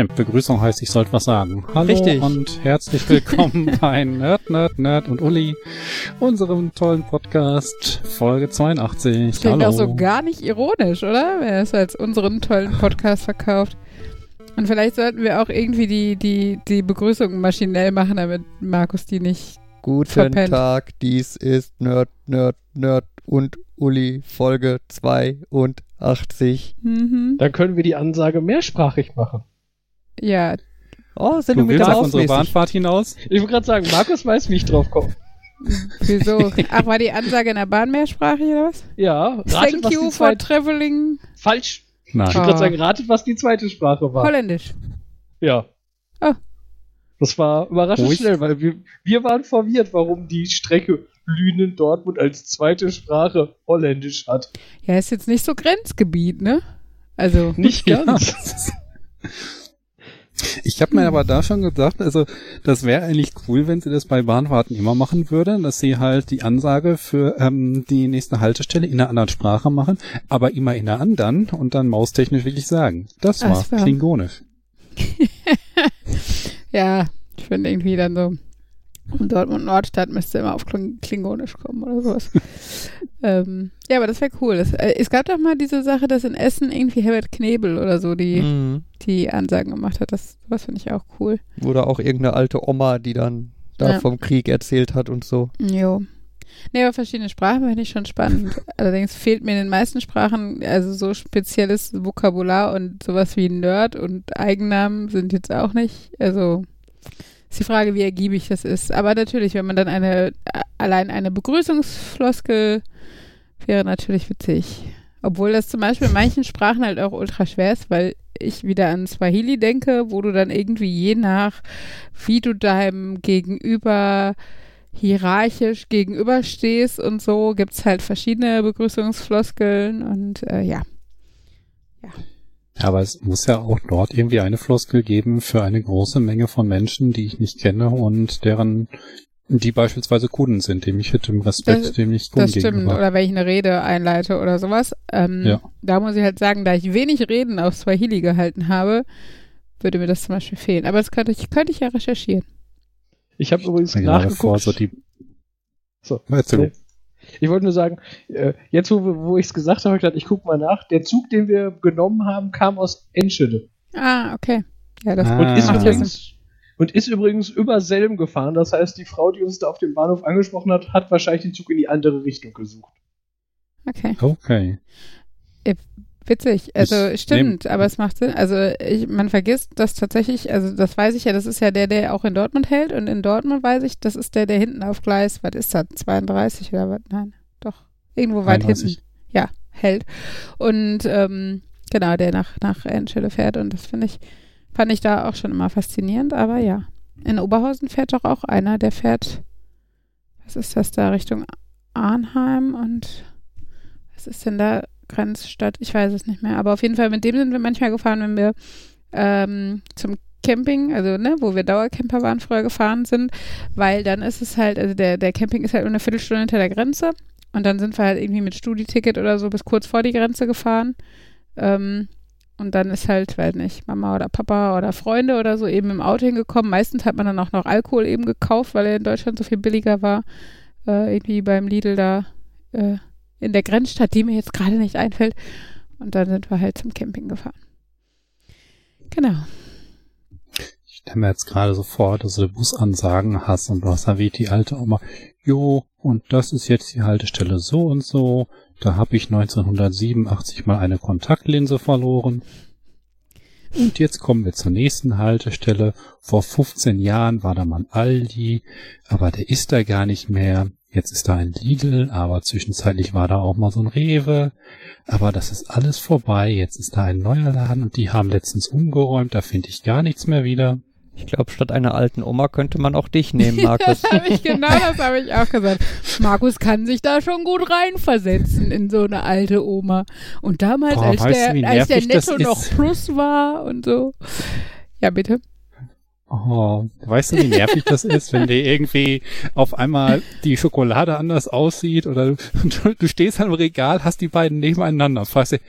Stimmt, Begrüßung heißt, ich sollte was sagen. Hallo Richtig. und herzlich willkommen bei Nerd, Nerd, Nerd und Uli, unserem tollen Podcast, Folge 82. Klingt Hallo. auch so gar nicht ironisch, oder? Wer es als unseren tollen Podcast verkauft. Und vielleicht sollten wir auch irgendwie die, die, die Begrüßung maschinell machen, damit Markus die nicht. Guten Verpennt. Tag, dies ist Nerd, Nerd, Nerd und Uli, Folge 82. Mhm. Dann können wir die Ansage mehrsprachig machen. Ja, Oh, sind Du wir mit der auf unsere Bahnfahrt hinaus? Ich wollte gerade sagen, Markus weiß, wie ich drauf komme. wieso? Ach, war die Ansage in der Bahn mehrsprachig oder was? Ja, ratet, Thank was you die for traveling Falsch. Nein. Ich wollte Ah. gerade sagen, ratet, was die zweite Sprache war. Holländisch. Ja. Oh. Das war überraschend Ruhig. schnell, weil wir, wir waren verwirrt, warum die Strecke Lünen-Dortmund als zweite Sprache Holländisch hat. Ja, ist jetzt nicht so Grenzgebiet, ne? Also, Nicht ganz. Ich habe mir aber da schon gedacht, also das wäre eigentlich cool, wenn sie das bei Bahnfahrten immer machen würde, dass sie halt die Ansage für ähm, die nächste Haltestelle in einer anderen Sprache machen, aber immer in einer anderen und dann maustechnisch wirklich sagen. Das war Das war- klingonisch. ja, ich finde irgendwie dann so, Dortmund Nordstadt müsste immer auf Kling Klingonisch kommen oder sowas. ähm, ja, aber das wäre cool. Das, äh, es gab doch mal diese Sache, dass in Essen irgendwie Herbert Knebel oder so die, Mhm. die Ansagen gemacht hat. Das, das finde ich auch cool. Oder auch irgendeine alte Oma, die dann da Ja. vom Krieg erzählt hat und so. Jo. Nee, aber verschiedene Sprachen finde ich schon spannend. Allerdings fehlt mir in den meisten Sprachen also so spezielles Vokabular und sowas wie Nerd und Eigennamen sind jetzt auch nicht. Also ist die Frage, wie ergiebig das ist. Aber natürlich, wenn man dann eine, allein eine Begrüßungsfloskel wäre natürlich witzig. Obwohl das zum Beispiel in manchen Sprachen halt auch ultra schwer ist, weil ich wieder an Swahili denke, wo du dann irgendwie je nach, wie du deinem Gegenüber hierarchisch gegenüberstehst und so, gibt's halt verschiedene Begrüßungsfloskeln und äh, ja. Ja, aber es muss ja auch dort irgendwie eine Floskel geben für eine große Menge von Menschen, die ich nicht kenne und deren, die beispielsweise Kunden sind, dem ich mit dem Respekt, Das- dem ich Kunden Das stimmt. gegenüber. Oder wenn ich eine Rede einleite oder sowas. Ähm, Ja. Da muss ich halt sagen, da ich wenig Reden auf Swahili gehalten habe, würde mir das zum Beispiel fehlen. Aber das könnte ich, könnte ich ja recherchieren. Ich habe übrigens Ja, nachgeguckt. davor so die, So. Erzähl. Ich wollte nur sagen, äh, jetzt wo, wo ich es gesagt habe, ich gucke mal nach. Der Zug, den wir genommen haben, kam aus Enschede. Ah, okay. Ja, das Ah. Und ist, übrigens, und ist übrigens über Selm gefahren. Das heißt, die Frau, die uns da auf dem Bahnhof angesprochen hat, hat wahrscheinlich den Zug in die andere Richtung gesucht. Okay. Okay. Witzig, also Ich stimmt, aber es macht Sinn. Also ich, man vergisst das tatsächlich, also das weiß ich ja, das ist ja der, der auch in Dortmund hält und in Dortmund weiß ich, das ist der, der hinten auf Gleis, was ist das, 32 oder was? Nein, doch, irgendwo weit 31. hinten, ja, hält. Und ähm, genau, der nach, nach Enschede fährt und das finde ich, fand ich da auch schon immer faszinierend, aber ja. In Oberhausen fährt doch auch einer, der fährt, was ist das da, Richtung Arnheim und was ist denn da Grenzstadt? Ich weiß es nicht mehr. Aber auf jeden Fall, mit dem sind wir manchmal gefahren, wenn wir ähm, zum Camping, also ne, wo wir Dauercamper waren, früher gefahren sind, weil dann ist es halt, also der, der Camping ist halt nur eine Viertelstunde hinter der Grenze und dann sind wir halt irgendwie mit Studi-Ticket oder so bis kurz vor die Grenze gefahren. Ähm, und dann ist halt, weiß nicht, Mama oder Papa oder Freunde oder so eben im Auto hingekommen. Meistens hat man dann auch noch Alkohol eben gekauft, weil er in Deutschland so viel billiger war. Äh, irgendwie beim Lidl da äh, in der Grenzstadt, die mir jetzt gerade nicht einfällt. Und dann sind wir halt zum Camping gefahren. Genau. Ich stelle mir jetzt gerade so vor, dass du Busansagen hast und du hast da wie die alte Oma, jo, und das ist jetzt die Haltestelle so und so, da habe ich 1987 mal eine Kontaktlinse verloren. Und jetzt kommen wir zur nächsten Haltestelle. Vor 15 Jahren war da mal Aldi, aber der ist da gar nicht mehr. Jetzt ist da ein Lidl, aber zwischenzeitlich war da auch mal so ein Rewe. Aber das ist alles vorbei. Jetzt ist da ein neuer Laden und die haben letztens umgeräumt. Da finde ich gar nichts mehr wieder. Ich glaube, statt einer alten Oma könnte man auch dich nehmen, Markus. Das habe ich, genau das habe ich auch gesagt. Markus kann sich da schon gut reinversetzen in so eine alte Oma. Und damals, Boah, als, der, du, als der Netto noch? Plus war und so. Ja, bitte. Oh, weißt du, wie nervig das ist, wenn dir irgendwie auf einmal die Schokolade anders aussieht oder du, du stehst am Regal, hast die beiden nebeneinander, fragst dir,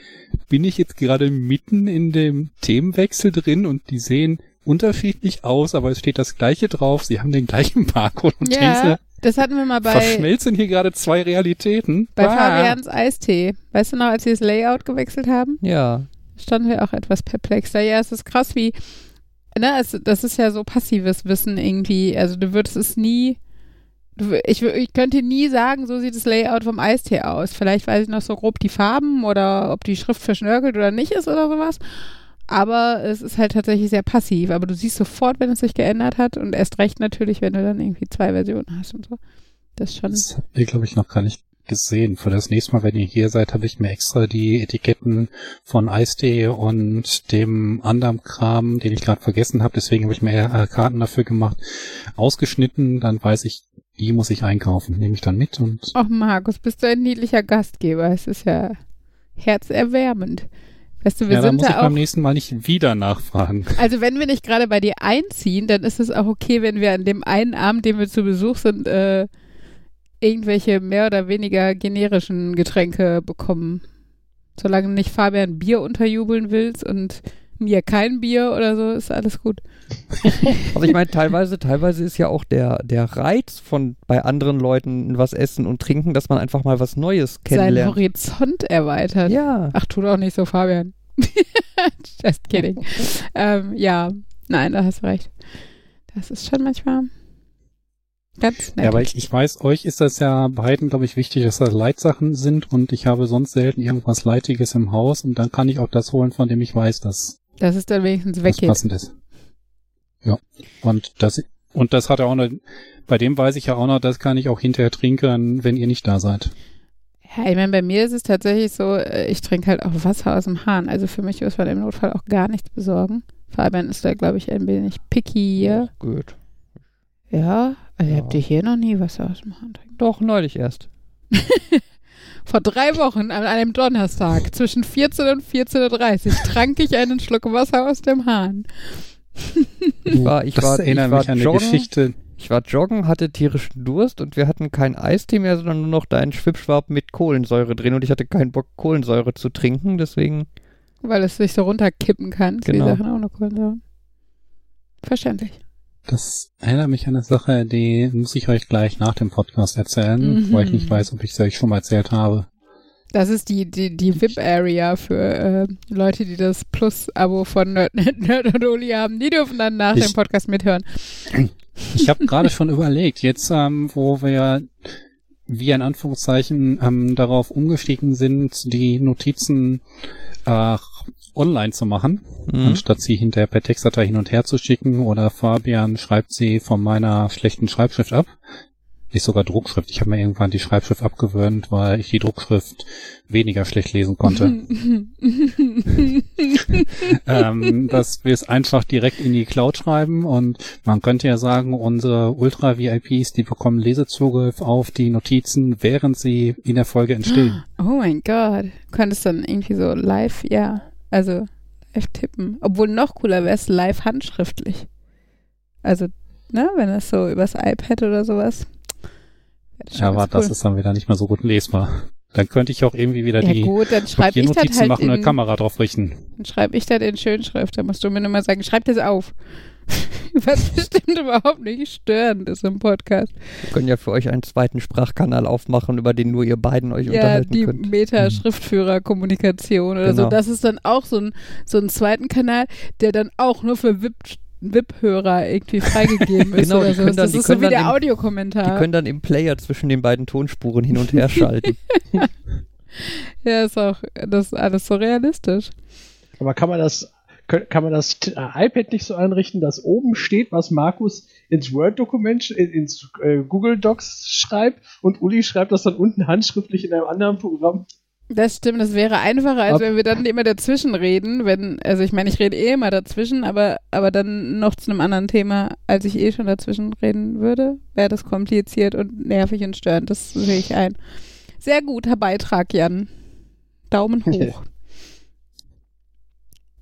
bin ich jetzt gerade mitten in dem Themenwechsel drin und die sehen unterschiedlich aus, aber es steht das gleiche drauf, sie haben den gleichen Barcode und Ja, diese das hatten wir mal bei, verschmelzen hier gerade zwei Realitäten. bei Ah. Fabians Eistee. Weißt du noch, als sie das Layout gewechselt haben? Ja. standen wir auch etwas perplex. Ja, es ist krass, wie, ne, es, das ist ja so passives Wissen irgendwie. Also du würdest es nie, du, ich, ich könnte nie sagen, so sieht das Layout vom Eistee aus. Vielleicht weiß ich noch so grob die Farben oder ob die Schrift verschnörkelt oder nicht ist oder sowas. Aber es ist halt tatsächlich sehr passiv. Aber du siehst sofort, wenn es sich geändert hat und erst recht natürlich, wenn du dann irgendwie zwei Versionen hast und so. Das ist schon. Das habt ihr, glaube ich, noch gar nicht gesehen. Für das nächste Mal, wenn ihr hier seid, habe ich mir extra die Etiketten von Eistee und dem anderen Kram, den ich gerade vergessen habe, deswegen habe ich mir Karten dafür gemacht, ausgeschnitten. Dann weiß ich, die muss ich einkaufen. Nehme ich dann mit und Ach, Markus, bist du ein niedlicher Gastgeber. Es ist ja herzerwärmend. Weißt du, wir ja, dann sind muss ich ja auch beim nächsten Mal nicht wieder nachfragen. Also wenn wir nicht gerade bei dir einziehen, dann ist es auch okay, wenn wir an dem einen Abend, den wir zu Besuch sind, äh, irgendwelche mehr oder weniger generischen Getränke bekommen. Solange nicht Fabian Bier unterjubeln willst und mir kein Bier oder so, ist alles gut. Also ich meine, teilweise, teilweise ist ja auch der, der Reiz von bei anderen Leuten was essen und trinken, dass man einfach mal was Neues Seinen kennenlernt. Horizont erweitert. Ja. Ach, tu doch nicht so, Fabian. Just kidding. ähm, ja, nein, da hast du recht. Das ist schon manchmal ganz nett. Ja, aber ich, ich weiß, euch ist das ja beiden, glaube ich, wichtig, dass das Leitsachen sind und ich habe sonst selten irgendwas Leitiges im Haus und dann kann ich auch das holen, von dem ich weiß, dass dass es dann wenigstens das weggeht. passend ist. Ja. Und das, und das hat er auch noch, bei dem weiß ich ja auch noch, das kann ich auch hinterher trinken, wenn ihr nicht da seid. Ja, ich meine, bei mir ist es tatsächlich so, äh, ich trinke halt auch Wasser aus dem Hahn. Also für mich muss man im Notfall auch gar nichts besorgen. Fabian ist da, glaube ich, ein wenig picky hier. Gut. Ja, also Ja. habt ihr hier noch nie Wasser aus dem Hahn trinken? Doch, neulich erst. Vor drei Wochen, an einem Donnerstag, zwischen 14 und 14.30 Uhr, trank ich einen Schluck Wasser aus dem Hahn. Ich war, ich das war, ich erinnert war mich an eine joggen, Geschichte. Ich war joggen, hatte tierischen Durst und wir hatten keinen Eistee mehr, sondern nur noch deinen Schwipschwab mit Kohlensäure drin und ich hatte keinen Bock, Kohlensäure zu trinken, deswegen. Weil es sich so runterkippen kann. Genau. Die Sachen ohne Kohlensäure. Verständlich. Das erinnert mich an eine Sache, die muss ich euch gleich nach dem Podcast erzählen, Mhm. weil ich nicht weiß, ob ich es euch schon mal erzählt habe. Das ist die, die, die VIP-Area für äh, Leute, die das Plus-Abo von Nerd, Nerd und Uli haben. Die dürfen dann nach Ich- dem Podcast mithören. Ich habe gerade schon überlegt, jetzt ähm, wo wir wie in Anführungszeichen ähm, darauf umgestiegen sind, die Notizen äh, online zu machen, Mhm. anstatt sie hinterher per Textdatei hin und her zu schicken oder Fabian schreibt sie von meiner schlechten Schreibschrift ab. Nicht sogar Druckschrift. Ich habe mir irgendwann die Schreibschrift abgewöhnt, weil ich die Druckschrift weniger schlecht lesen konnte. ähm, dass wir es einfach direkt in die Cloud schreiben und man könnte ja sagen, unsere Ultra-VIPs, die bekommen Lesezugriff auf die Notizen, während sie in der Folge entstehen. oh mein Gott. Du könntest dann irgendwie so live, ja, also live tippen. Obwohl noch cooler wäre es live handschriftlich. Also, ne, wenn es so übers iPad oder sowas. Ja, aber das cool. ist dann wieder nicht mehr so gut lesbar. Dann könnte ich auch irgendwie wieder Ja die gut, dann schreibe ich das Papiernotizen halt machen und eine in, Kamera drauf richten. Dann schreibe ich das in Schönschrift. Da musst du mir nur mal sagen, schreib das auf. Was bestimmt überhaupt nicht störend ist im Podcast. Wir können ja für euch einen zweiten Sprachkanal aufmachen, über den nur ihr beiden euch Ja, unterhalten die könnt. Meta-Schriftführer-Kommunikation oder so. Genau. Das ist dann auch so ein, so ein zweiten Kanal, der dann auch nur für VIP VIP-Hörer irgendwie freigegeben ist Genau, oder so. dann- das ist so wie der im- Die Audiokommentar. können dann im Player zwischen den beiden Tonspuren hin und her schalten. Ja, ist auch das ist alles so realistisch. Aber kann man das, kann man das äh, iPad nicht so einrichten, dass oben steht, was Markus ins Word-Dokument, in- ins äh, Google Docs schreibt und Uli schreibt das dann unten handschriftlich in einem anderen Programm? Das stimmt, das wäre einfacher, als Ab- wenn wir dann immer dazwischen reden, wenn, also ich meine, ich rede eh immer dazwischen, aber, aber dann noch zu einem anderen Thema, als ich eh schon dazwischen reden würde, wäre das kompliziert und nervig und störend, das sehe ich ein. Sehr guter Beitrag, Jan. Daumen hoch.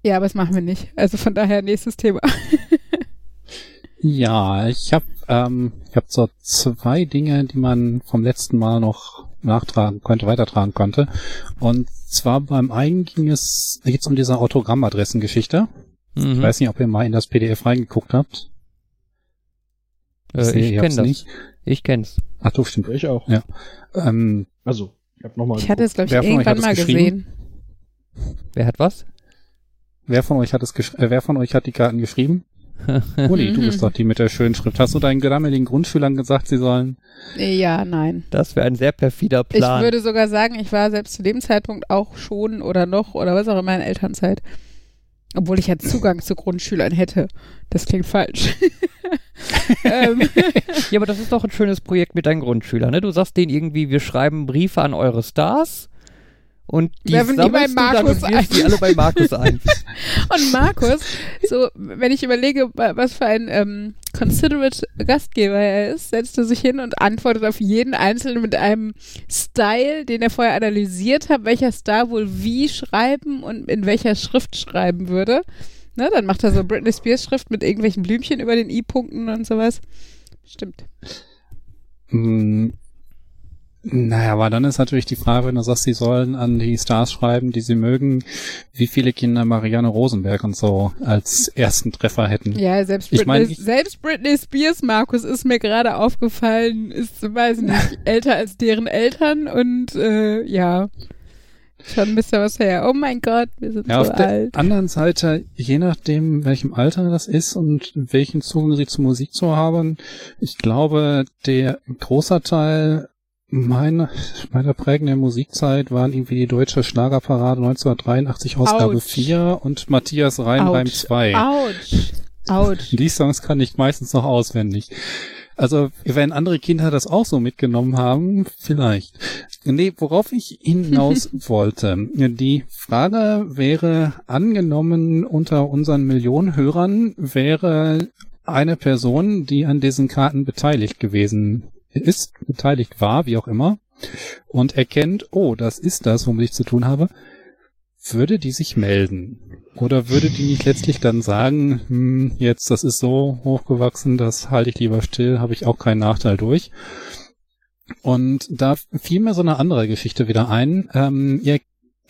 ja, aber das machen wir nicht. Also von daher nächstes Thema. Ja, ich habe ähm, ich hab so zwei Dinge, die man vom letzten Mal noch nachtragen könnte, weitertragen könnte. Und zwar beim einen ging es, geht's um diese Autogrammadressengeschichte. Mhm. Ich weiß nicht, ob ihr mal in das PDF reingeguckt habt. äh, ich kenne das. nicht. Ich kenn's. Ach du, stimmt. Ich auch. Ja. Ähm, Also, ich habe nochmal. Ich hatte es, glaube ich, irgendwann mal gesehen. Wer hat was? wer von euch hat es äh, wer von euch hat die Karten geschrieben? Uli, du bist doch die mit der schönen Schrift. Hast du deinen grammeligen Grundschülern gesagt, sie sollen Ja, nein. Das wäre ein sehr perfider Ich Plan. würde sogar sagen, ich war selbst zu dem Zeitpunkt auch schon oder noch oder was auch immer in Elternzeit. Obwohl ich ja Zugang zu Grundschülern hätte. Das klingt falsch. ähm, ja, aber das ist doch ein schönes Projekt mit deinen Grundschülern, ne? Du sagst denen irgendwie, wir schreiben Briefe an eure Stars und die Werfen die bei du dann Markus und die ein. alle bei Markus ein. Und Markus, so, wenn ich überlege, wa- was für ein ähm, considerate Gastgeber er ist, setzt er sich hin und antwortet auf jeden Einzelnen mit einem Style, den er vorher analysiert hat, welcher Star wohl wie schreiben und in welcher Schrift schreiben würde. Ne, dann macht er so Britney Spears Schrift mit irgendwelchen Blümchen über den I-Punkten und sowas. Stimmt. Mm, Naja, aber dann ist natürlich die Frage, wenn du sagst, sie sollen an die Stars schreiben, die sie mögen, wie viele Kinder Marianne Rosenberg und so als ersten Treffer hätten. Ja, selbst Ich Britney, mein, ich- selbst Britney Spears, Markus, ist mir gerade aufgefallen, ist, weiß nicht, älter als deren Eltern und äh, ja, schon ein bisschen was her. Oh mein Gott, wir sind Ja, so auf der alt. anderen Seite, je nachdem, welchem Alter das ist und welchen Zugang sie zur Musik zu haben, ich glaube, der großer Teil meiner, meiner prägenden Musikzeit waren irgendwie die deutsche Schlagerparade 1983 Ausgabe Autsch. 4 und Matthias Reinheim Autsch. 2. Autsch. Autsch. Die Songs kann ich meistens noch auswendig. Also, wenn andere Kinder das auch so mitgenommen haben, vielleicht. Nee, worauf ich hinaus wollte. Die Frage wäre, angenommen unter unseren Millionen Hörern wäre eine Person, die an diesen Karten beteiligt gewesen ist, beteiligt war, wie auch immer, und erkennt, oh, das ist das, womit ich zu tun habe, würde die sich melden? Oder würde die nicht letztlich dann sagen, hm, jetzt, das ist so hochgewachsen, das halte ich lieber still, habe ich auch keinen Nachteil durch. Und da fiel mir so eine andere Geschichte wieder ein. Ähm, ihr,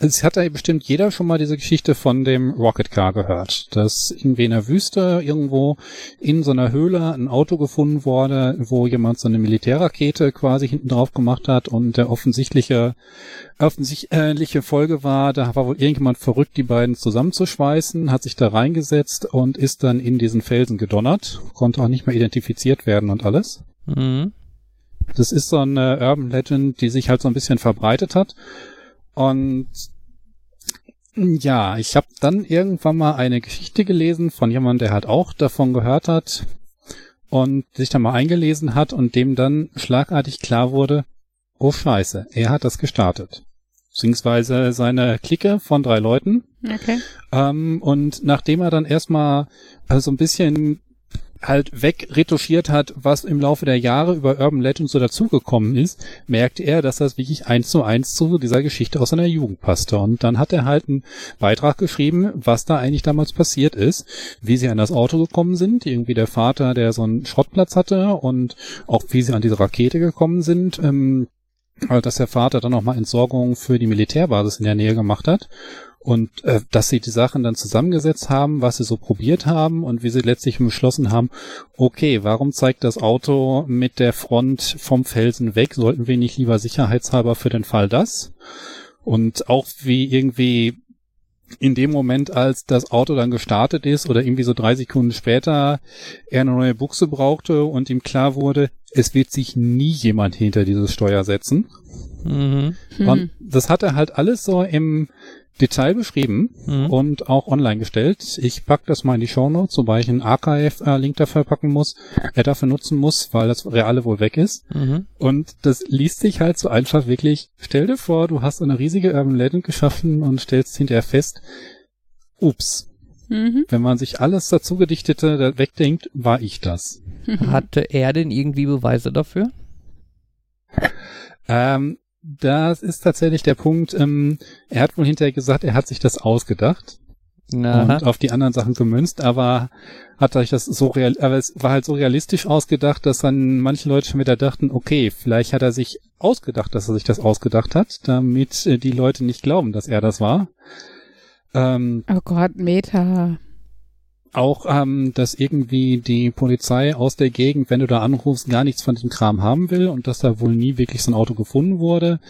es hat ja bestimmt jeder schon mal diese Geschichte von dem Rocket Car gehört, dass irgendwie in der Wüste irgendwo in so einer Höhle ein Auto gefunden wurde, wo jemand so eine Militärrakete quasi hinten drauf gemacht hat und der offensichtliche offensichtliche Folge war, da war wohl irgendjemand verrückt, die beiden zusammenzuschweißen, hat sich da reingesetzt und ist dann in diesen Felsen gedonnert, konnte auch nicht mehr identifiziert werden und alles. Mhm. Das ist so eine Urban Legend, die sich halt so ein bisschen verbreitet hat. Und ja, ich habe dann irgendwann mal eine Geschichte gelesen von jemandem, der halt auch davon gehört hat und sich da mal eingelesen hat und dem dann schlagartig klar wurde, oh scheiße, er hat das gestartet. Beziehungsweise seine Clique von drei Leuten. Okay. Ähm, und nachdem er dann erstmal also so ein bisschen halt wegretuschiert hat, was im Laufe der Jahre über Urban Legends so dazugekommen ist, merkte er, dass das wirklich eins zu eins zu dieser Geschichte aus seiner Jugend passte. Und dann hat er halt einen Beitrag geschrieben, was da eigentlich damals passiert ist, wie sie an das Auto gekommen sind, irgendwie der Vater, der so einen Schrottplatz hatte und auch wie sie an diese Rakete gekommen sind, ähm, dass der Vater dann nochmal Entsorgung für die Militärbasis in der Nähe gemacht hat und äh, dass sie die Sachen dann zusammengesetzt haben, was sie so probiert haben und wie sie letztlich beschlossen haben, okay, warum zeigt das Auto mit der Front vom Felsen weg? Sollten wir nicht lieber sicherheitshalber für den Fall das? Und auch wie irgendwie in dem Moment, als das Auto dann gestartet ist oder irgendwie so drei Sekunden später er eine neue Buchse brauchte und ihm klar wurde, es wird sich nie jemand hinter dieses Steuer setzen. Mhm. Hm. Und das hat er halt alles so im Detail beschrieben Mhm. und auch online gestellt. Ich pack das mal in die Shownotes, wobei ich einen Archive-Link dafür packen muss, er dafür nutzen muss, weil das Reale wohl weg ist. Mhm. Und das liest sich halt so einfach wirklich. Stell dir vor, du hast eine riesige Urban Legend geschaffen und stellst hinterher fest, ups, Mhm. wenn man sich alles dazu gedichtete wegdenkt, war ich das. Hatte er denn irgendwie Beweise dafür? Ähm, das ist tatsächlich der Punkt, ähm, er hat wohl hinterher gesagt, er hat sich das ausgedacht. Na, und auf die anderen Sachen gemünzt, aber hat euch das so real, aber es war halt so realistisch ausgedacht, dass dann manche Leute schon wieder dachten, okay, vielleicht hat er sich ausgedacht, dass er sich das ausgedacht hat, damit äh, die Leute nicht glauben, dass er das war. Ähm, Oh Gott, Meta. Auch, ähm, dass irgendwie die Polizei aus der Gegend, wenn du da anrufst, gar nichts von diesem Kram haben will und dass da wohl nie wirklich so ein Auto gefunden wurde.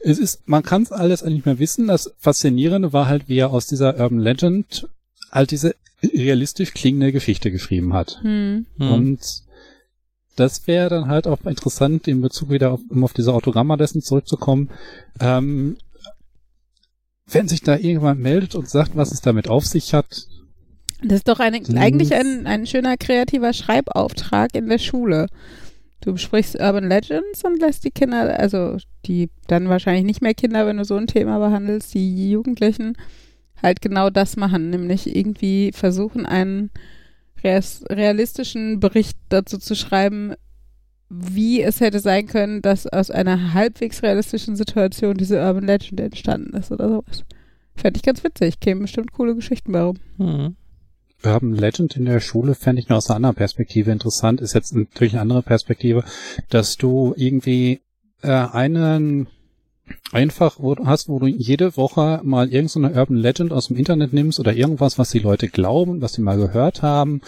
Es ist, man kann es alles eigentlich nicht mehr wissen. Das Faszinierende war halt, wie er aus dieser Urban Legend halt diese realistisch klingende Geschichte geschrieben hat. Hm. hm. Und das wäre dann halt auch interessant, in Bezug wieder auf, um auf diese Autogrammadressen zurückzukommen. Ähm, wenn sich da irgendjemand meldet und sagt, was es damit auf sich hat, Das ist doch eine, eigentlich ein, ein schöner kreativer Schreibauftrag in der Schule. Du besprichst Urban Legends und lässt die Kinder, also die dann wahrscheinlich nicht mehr Kinder, wenn du so ein Thema behandelst, die Jugendlichen halt genau das machen, nämlich irgendwie versuchen, einen realistischen Bericht dazu zu schreiben, wie es hätte sein können, dass aus einer halbwegs realistischen Situation diese Urban Legend entstanden ist oder sowas. Fände ich ganz witzig, kämen bestimmt coole Geschichten bei rum. Hm. Urban Legend in der Schule fände ich nur aus einer anderen Perspektive interessant. Ist jetzt natürlich eine andere Perspektive, dass du irgendwie äh, einen einfach wo hast, wo du jede Woche mal irgendeine Urban Legend aus dem Internet nimmst oder irgendwas, was die Leute glauben, was sie mal gehört haben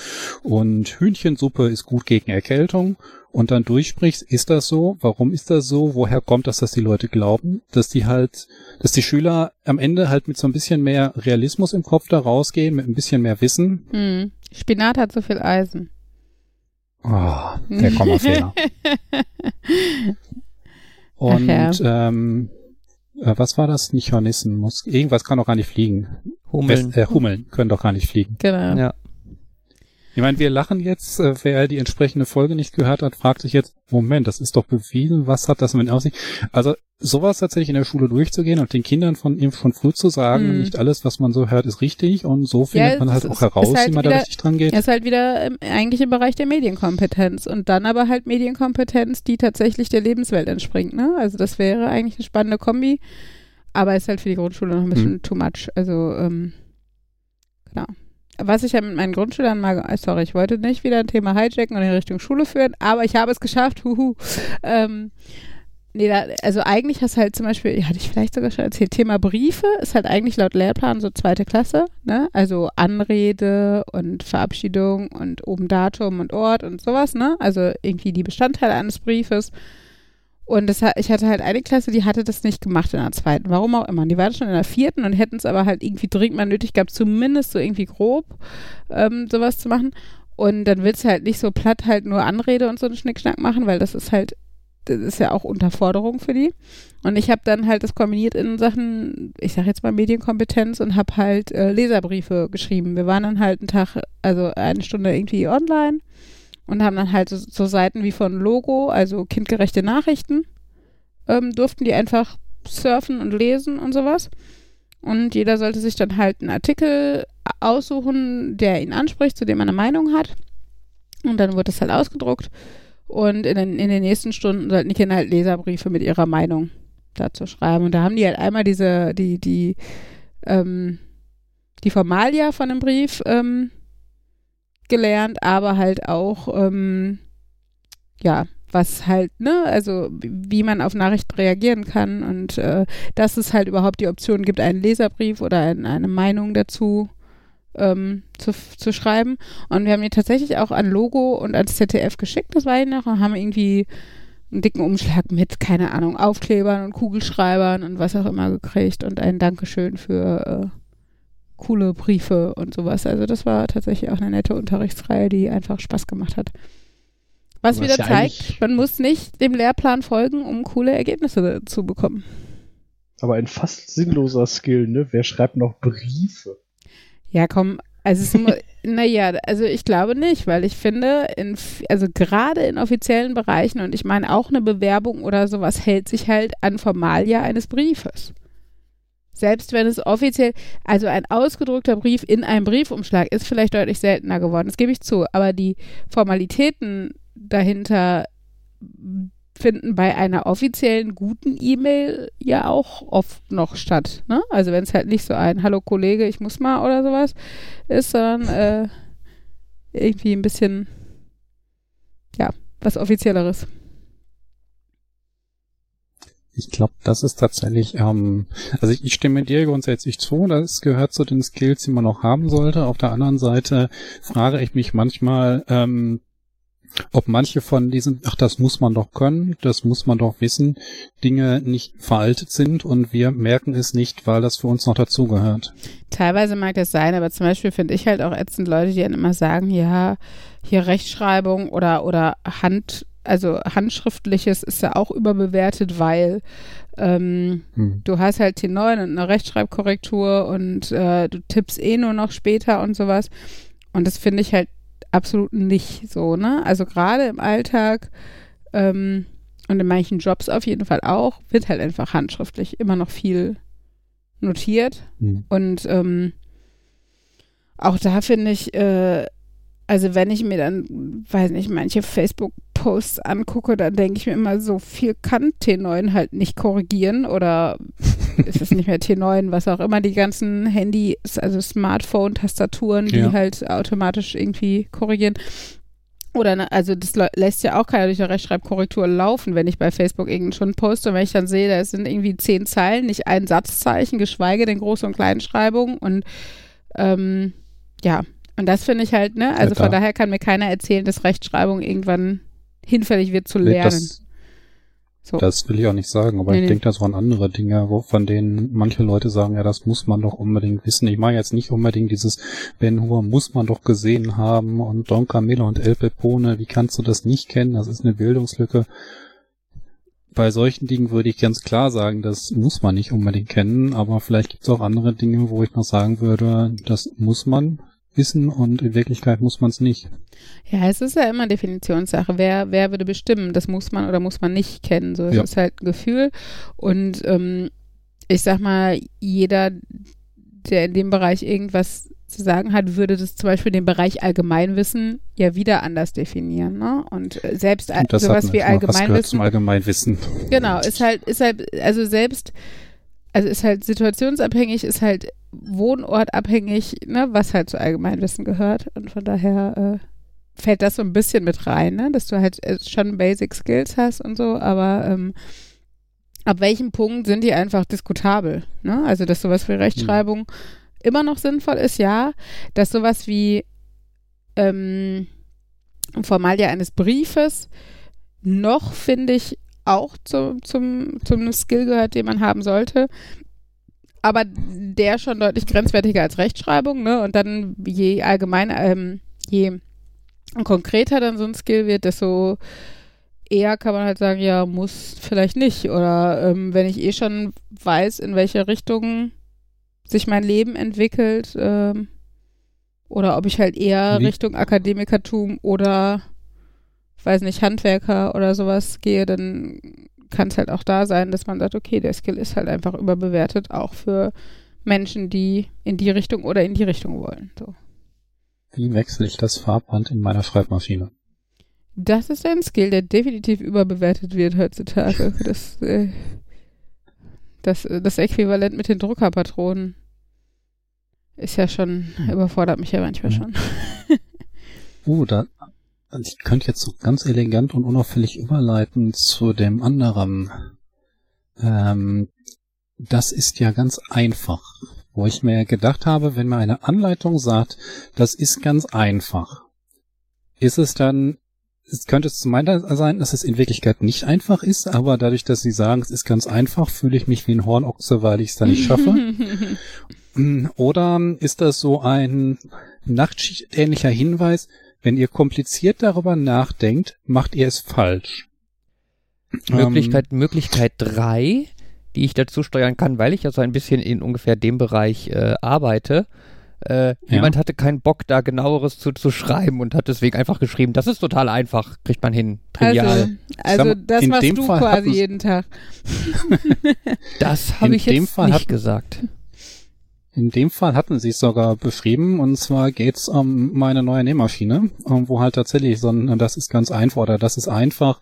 und Hühnchensuppe ist gut gegen Erkältung und dann durchsprichst, ist das so? Warum ist das so? Woher kommt das, dass die Leute glauben? Dass die halt, dass die Schüler am Ende halt mit so ein bisschen mehr Realismus im Kopf da rausgehen, mit ein bisschen mehr Wissen. Hm. Spinat hat so viel Eisen. Oh, der Kommafehler. Und Ach ähm, äh, was war das? Nicht Hornissen. Muss, irgendwas kann doch gar nicht fliegen. Hummeln. West, äh, Hummeln können doch gar nicht fliegen. Genau. Ja. Ich meine, wir lachen jetzt, äh, wer die entsprechende Folge nicht gehört hat, fragt sich jetzt, Moment, das ist doch bewiesen, was hat das mit Aussicht? Also sowas tatsächlich in der Schule durchzugehen und den Kindern von ihm von früh zu sagen, Hm. nicht alles, was man so hört, ist richtig und so findet Ja, man halt auch heraus, halt wie man da wieder- richtig dran geht. Ist halt wieder im, eigentlich im Bereich der Medienkompetenz und dann aber halt Medienkompetenz, die tatsächlich der Lebenswelt entspringt. Ne? Also das wäre eigentlich eine spannende Kombi, aber ist halt für die Grundschule noch ein bisschen Hm. too much. Also ähm, genau. Was ich ja mit meinen Grundschülern mal, äh, sorry, ich wollte nicht wieder ein Thema hijacken und in Richtung Schule führen, aber ich habe es geschafft, huhu. Ähm, nee, da, also eigentlich hast du halt zum Beispiel, hatte ich vielleicht sogar schon erzählt, Thema Briefe ist halt eigentlich laut Lehrplan so zweite Klasse, ne? Also Anrede und Verabschiedung und oben Datum und Ort und sowas, ne? Also irgendwie die Bestandteile eines Briefes. Und das, ich hatte halt eine Klasse, die hatte das nicht gemacht in der zweiten. Warum auch immer. Die waren schon in der vierten und hätten es aber halt irgendwie dringend mal nötig gehabt, zumindest so irgendwie grob ähm, sowas zu machen. Und dann willst du halt nicht so platt halt nur Anrede und so einen Schnickschnack machen, weil das ist halt, das ist ja auch Unterforderung für die. Und ich habe dann halt das kombiniert in Sachen, ich sag jetzt mal Medienkompetenz und habe halt äh, Leserbriefe geschrieben. Wir waren dann halt einen Tag, also eine Stunde irgendwie online und haben dann halt so, Seiten wie von Logo, also kindgerechte Nachrichten, ähm, durften die einfach surfen und lesen und sowas. Und jeder sollte sich dann halt einen Artikel aussuchen, der ihn anspricht, zu dem er eine Meinung hat. Und dann wurde das halt ausgedruckt. Und in den, in den nächsten Stunden sollten die Kinder halt Leserbriefe mit ihrer Meinung dazu schreiben. Und da haben die halt einmal diese, die, die, ähm, die Formalia von dem Brief ähm, gelernt, aber halt auch, ähm, ja, was halt, ne, also wie man auf Nachrichten reagieren kann und äh, dass es halt überhaupt die Option gibt, einen Leserbrief oder ein, eine Meinung dazu ähm, zu, zu schreiben. Und wir haben die tatsächlich auch an Logo und ans ZDF geschickt, das war ich noch, und haben irgendwie einen dicken Umschlag mit, keine Ahnung, Aufklebern und Kugelschreibern und was auch immer gekriegt und ein Dankeschön für äh, coole Briefe und sowas. Also das war tatsächlich auch eine nette Unterrichtsreihe, die einfach Spaß gemacht hat. Was Was wieder ja zeigt, man muss nicht dem Lehrplan folgen, um coole Ergebnisse zu bekommen. Aber ein fast sinnloser Skill, ne? Wer schreibt noch Briefe? Ja, komm, also es naja, also ich glaube nicht, weil ich finde, in, f- also gerade in offiziellen Bereichen und ich meine auch eine Bewerbung oder sowas hält sich halt an Formalia eines Briefes. Selbst wenn es offiziell, also ein ausgedruckter Brief in einem Briefumschlag ist vielleicht deutlich seltener geworden, das gebe ich zu, aber die Formalitäten dahinter finden bei einer offiziellen guten E-Mail ja auch oft noch statt. Ne? Also wenn es halt nicht so ein Hallo Kollege, ich muss mal oder sowas ist, sondern äh, irgendwie ein bisschen, ja, was offizielleres. Ich glaube, das ist tatsächlich, ähm, also ich, ich stimme dir grundsätzlich zu, das gehört zu den Skills, die man noch haben sollte. Auf der anderen Seite frage ich mich manchmal, ähm, ob manche von diesen, ach, das muss man doch können, das muss man doch wissen, Dinge nicht veraltet sind und wir merken es nicht, weil das für uns noch dazugehört. Teilweise mag das sein, aber zum Beispiel finde ich halt auch ätzend Leute, die dann immer sagen, ja, hier Rechtschreibung oder, oder Hand, also handschriftliches ist ja auch überbewertet, weil ähm, Hm. du hast halt T9 und eine Rechtschreibkorrektur und äh, du tippst eh nur noch später und sowas. Und das finde ich halt absolut nicht so, ne? Also gerade im Alltag ähm, und in manchen Jobs auf jeden Fall auch, wird halt einfach handschriftlich immer noch viel notiert. Hm. Und ähm, auch da finde ich, äh, also wenn ich mir dann, weiß nicht, manche Facebook-Posts angucke, dann denke ich mir immer, so viel kann T9 halt nicht korrigieren oder ist es nicht mehr T9, was auch immer, die ganzen Handys, also Smartphone-Tastaturen, die Ja. halt automatisch irgendwie korrigieren. Oder, ne, also das lä- lässt ja auch keiner durch eine Rechtschreibkorrektur laufen, wenn ich bei Facebook irgendeinen schon poste und wenn ich dann sehe, da sind irgendwie zehn Zeilen, nicht ein Satzzeichen, geschweige denn Groß- und Kleinschreibung und ähm, ja, und das finde ich halt, ne, also Ja, von daher kann mir keiner erzählen, dass Rechtschreibung irgendwann hinfällig wird zu lernen. Das, so. das will ich auch nicht sagen, aber Nee, ich nee. denke, das waren andere Dinge, wo, von denen manche Leute sagen, ja, das muss man doch unbedingt wissen. Ich meine jetzt nicht unbedingt dieses Ben Hur muss man doch gesehen haben und Don Camillo und El Pepone, wie kannst du das nicht kennen? Das ist eine Bildungslücke. Bei solchen Dingen würde ich ganz klar sagen, das muss man nicht unbedingt kennen, aber vielleicht gibt es auch andere Dinge, wo ich noch sagen würde, das muss man wissen und in Wirklichkeit muss man es nicht. Ja, es ist ja immer Definitionssache. Wer, wer würde bestimmen, das muss man oder muss man nicht kennen. So, es Ja. ist halt ein Gefühl. Und ähm, ich sag mal, jeder, der in dem Bereich irgendwas zu sagen hat, würde das zum Beispiel den Bereich Allgemeinwissen ja wieder anders definieren. Ne? Und äh, selbst Und sowas wie mal. Was gehört Allgemeinwissen zum Allgemeinwissen? Genau, ist halt, ist halt, also selbst, also ist halt situationsabhängig, ist halt wohnortabhängig, ne, was halt zu Allgemeinwissen gehört. Und von daher äh, fällt das so ein bisschen mit rein, ne, dass du halt äh, schon Basic Skills hast und so, aber ähm, ab welchem Punkt sind die einfach diskutabel, ne? Also, dass sowas wie Rechtschreibung immer noch sinnvoll ist, ja. Dass sowas wie ähm, Formalia eines Briefes noch, finde ich, auch zum, zum, zum Skill gehört, den man haben sollte. Aber der schon deutlich grenzwertiger als Rechtschreibung, ne? Und dann je allgemein, ähm, je konkreter dann so ein Skill wird, desto eher kann man halt sagen, ja, muss vielleicht nicht. Oder ähm, wenn ich eh schon weiß, in welche Richtung sich mein Leben entwickelt, ähm, oder ob ich halt eher Richtung Akademikertum oder weiß nicht, Handwerker oder sowas gehe, dann kann es halt auch da sein, dass man sagt, okay, der Skill ist halt einfach überbewertet, auch für Menschen, die in die Richtung oder in die Richtung wollen. So. Wie wechsle ich das Farbband in meiner Schreibmaschine? Das ist ein Skill, der definitiv überbewertet wird heutzutage. Das, äh, das, äh, das Äquivalent mit den Druckerpatronen ist ja schon, überfordert mich ja manchmal Ja. schon. Uh, da, ich könnte jetzt so ganz elegant und unauffällig überleiten zu dem anderen. Ähm, das ist ja ganz einfach. Wo ich mir gedacht habe, wenn mir eine Anleitung sagt, das ist ganz einfach, ist es dann, es könnte es zu meiner sein, dass es in Wirklichkeit nicht einfach ist, aber dadurch, dass sie sagen, es ist ganz einfach, fühle ich mich wie ein Hornochse, weil ich es dann nicht schaffe. Oder ist das so ein Nachtschicht-ähnlicher Hinweis, wenn ihr kompliziert darüber nachdenkt, macht ihr es falsch? Möglichkeit, Möglichkeit drei, die ich dazu steuern kann, weil ich ja so ein bisschen in ungefähr dem Bereich äh, arbeite. Äh, Jemand hatte keinen Bock, da genaueres zu, zu schreiben und hat deswegen einfach geschrieben, das ist total einfach, kriegt man hin. Trivial. Also, also mal, das machst dem du Fall quasi jeden Tag. das habe ich dem jetzt Fall nicht gesagt. In dem Fall hatten sie es sogar beschrieben und zwar geht's um meine neue Nähmaschine, wo halt tatsächlich so ein, das ist ganz einfach oder das ist einfach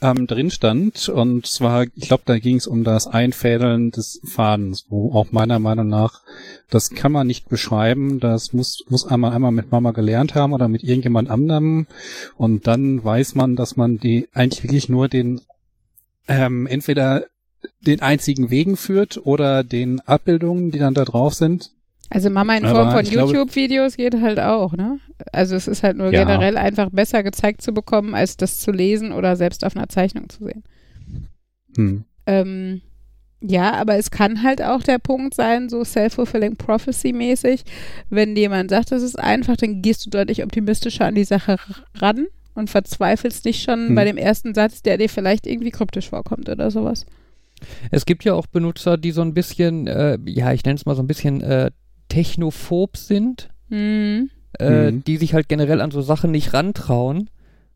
ähm, drin stand. Und zwar, ich glaube, da ging es um das Einfädeln des Fadens, wo auch meiner Meinung nach, das kann man nicht beschreiben, das muss muss einmal einmal mit Mama gelernt haben oder mit irgendjemand anderem. Und dann weiß man, dass man die eigentlich wirklich nur den ähm, entweder den einzigen Wegen führt oder den Abbildungen, die dann da drauf sind. Also Mama in Form von YouTube-Videos geht halt auch, ne? Also es ist halt nur ja. generell einfach besser gezeigt zu bekommen, als das zu lesen oder selbst auf einer Zeichnung zu sehen. Hm. Ähm, ja, aber es kann halt auch der Punkt sein, so self-fulfilling prophecy-mäßig, wenn jemand sagt, das ist einfach, dann gehst du deutlich optimistischer an die Sache ran und verzweifelst nicht schon hm. bei dem ersten Satz, der dir vielleicht irgendwie kryptisch vorkommt oder sowas. Es gibt ja auch Benutzer, die so ein bisschen, äh, ja, ich nenne es mal so ein bisschen äh, technophob sind, mhm. Äh, mhm. die sich halt generell an so Sachen nicht rantrauen,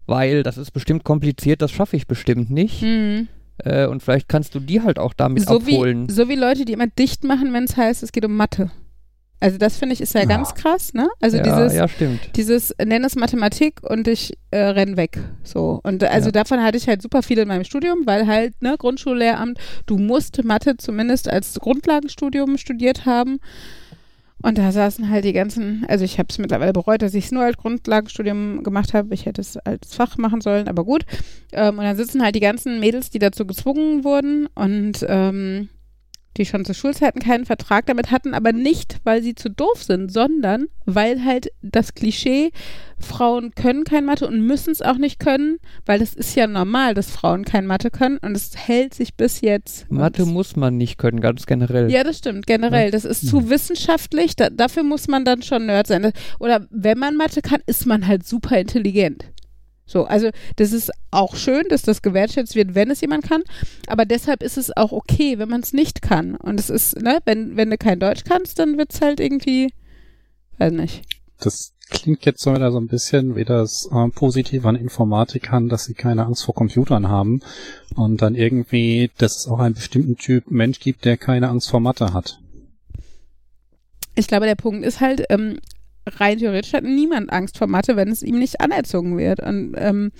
weil das ist bestimmt kompliziert, das schaffe ich bestimmt nicht. Mhm. Äh, und vielleicht kannst du die halt auch damit so abholen. Wie, so wie Leute, die immer dicht machen, wenn es heißt, es geht um Mathe. Also das finde ich ist ja, ja, ganz krass, ne? Also ja, dieses, ja, stimmt. dieses nenn es Mathematik und ich äh, renn weg. So. Und also ja. davon hatte ich halt super viel in meinem Studium, weil halt, ne, Grundschullehramt, du musst Mathe zumindest als Grundlagenstudium studiert haben. Und da saßen halt die ganzen, also ich habe es mittlerweile bereut, dass ich es nur als Grundlagenstudium gemacht habe. Ich hätte es als Fach machen sollen, aber gut. Ähm, und dann sitzen halt die ganzen Mädels, die dazu gezwungen wurden und ähm, die schon zu Schulzeiten keinen Vertrag damit hatten, aber nicht, weil sie zu doof sind, sondern weil halt das Klischee, Frauen können kein Mathe und müssen es auch nicht können, weil es ist ja normal, dass Frauen kein Mathe können und es hält sich bis jetzt. Mathe muss man nicht können, ganz generell. Ja, das stimmt, generell. Das ist zu wissenschaftlich, da, dafür muss man dann schon Nerd sein. Oder wenn man Mathe kann, ist man halt super intelligent. So, also das ist auch schön, dass das gewertschätzt wird, wenn es jemand kann, aber deshalb ist es auch okay, wenn man es nicht kann. Und es ist, ne, wenn, wenn du kein Deutsch kannst, dann wird es halt irgendwie, weiß nicht. Das klingt jetzt so wieder so ein bisschen wie das äh, Positive an Informatikern, dass sie keine Angst vor Computern haben und dann irgendwie, dass es auch einen bestimmten Typ Mensch gibt, der keine Angst vor Mathe hat. Ich glaube, der Punkt ist halt, ähm, rein theoretisch hat niemand Angst vor Mathe, wenn es ihm nicht anerzogen wird. Und ähm,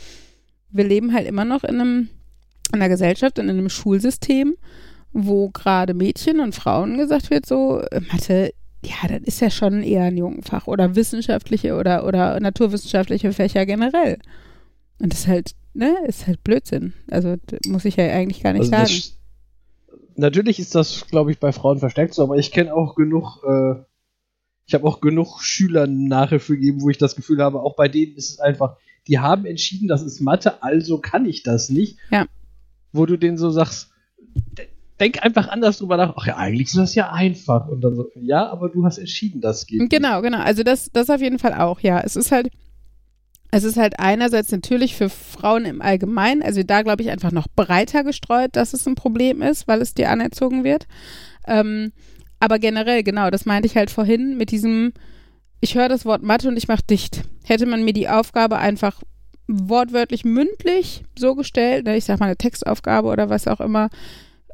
wir leben halt immer noch in einem in einer Gesellschaft und in einem Schulsystem, wo gerade Mädchen und Frauen gesagt wird, so äh, Mathe, ja, das ist ja schon eher ein Jungenfach oder wissenschaftliche oder oder naturwissenschaftliche Fächer generell. Und das ist halt, ne, ist halt Blödsinn. Also muss ich ja eigentlich gar nicht also sagen. Natürlich ist das, glaube ich, bei Frauen verstärkt so, aber ich kenne auch genug äh, ich habe auch genug Schülern Nachhilfe gegeben, wo ich das Gefühl habe, auch bei denen ist es einfach, die haben entschieden, das ist Mathe, also kann ich das nicht. Ja. Wo du denen so sagst, denk einfach anders drüber nach. Ach ja, eigentlich ist das ja einfach. Und dann so, ja, aber du hast entschieden, das geht. Genau, nicht. genau. Also das, das auf jeden Fall auch, ja. Es ist halt, es ist halt einerseits natürlich für Frauen im Allgemeinen, also da glaube ich einfach noch breiter gestreut, dass es ein Problem ist, weil es dir anerzogen wird. Ähm, aber generell, genau, das meinte ich halt vorhin mit diesem, ich höre das Wort Mathe und ich mache dicht. Hätte man mir die Aufgabe einfach wortwörtlich mündlich so gestellt, ne, ich sag mal eine Textaufgabe oder was auch immer,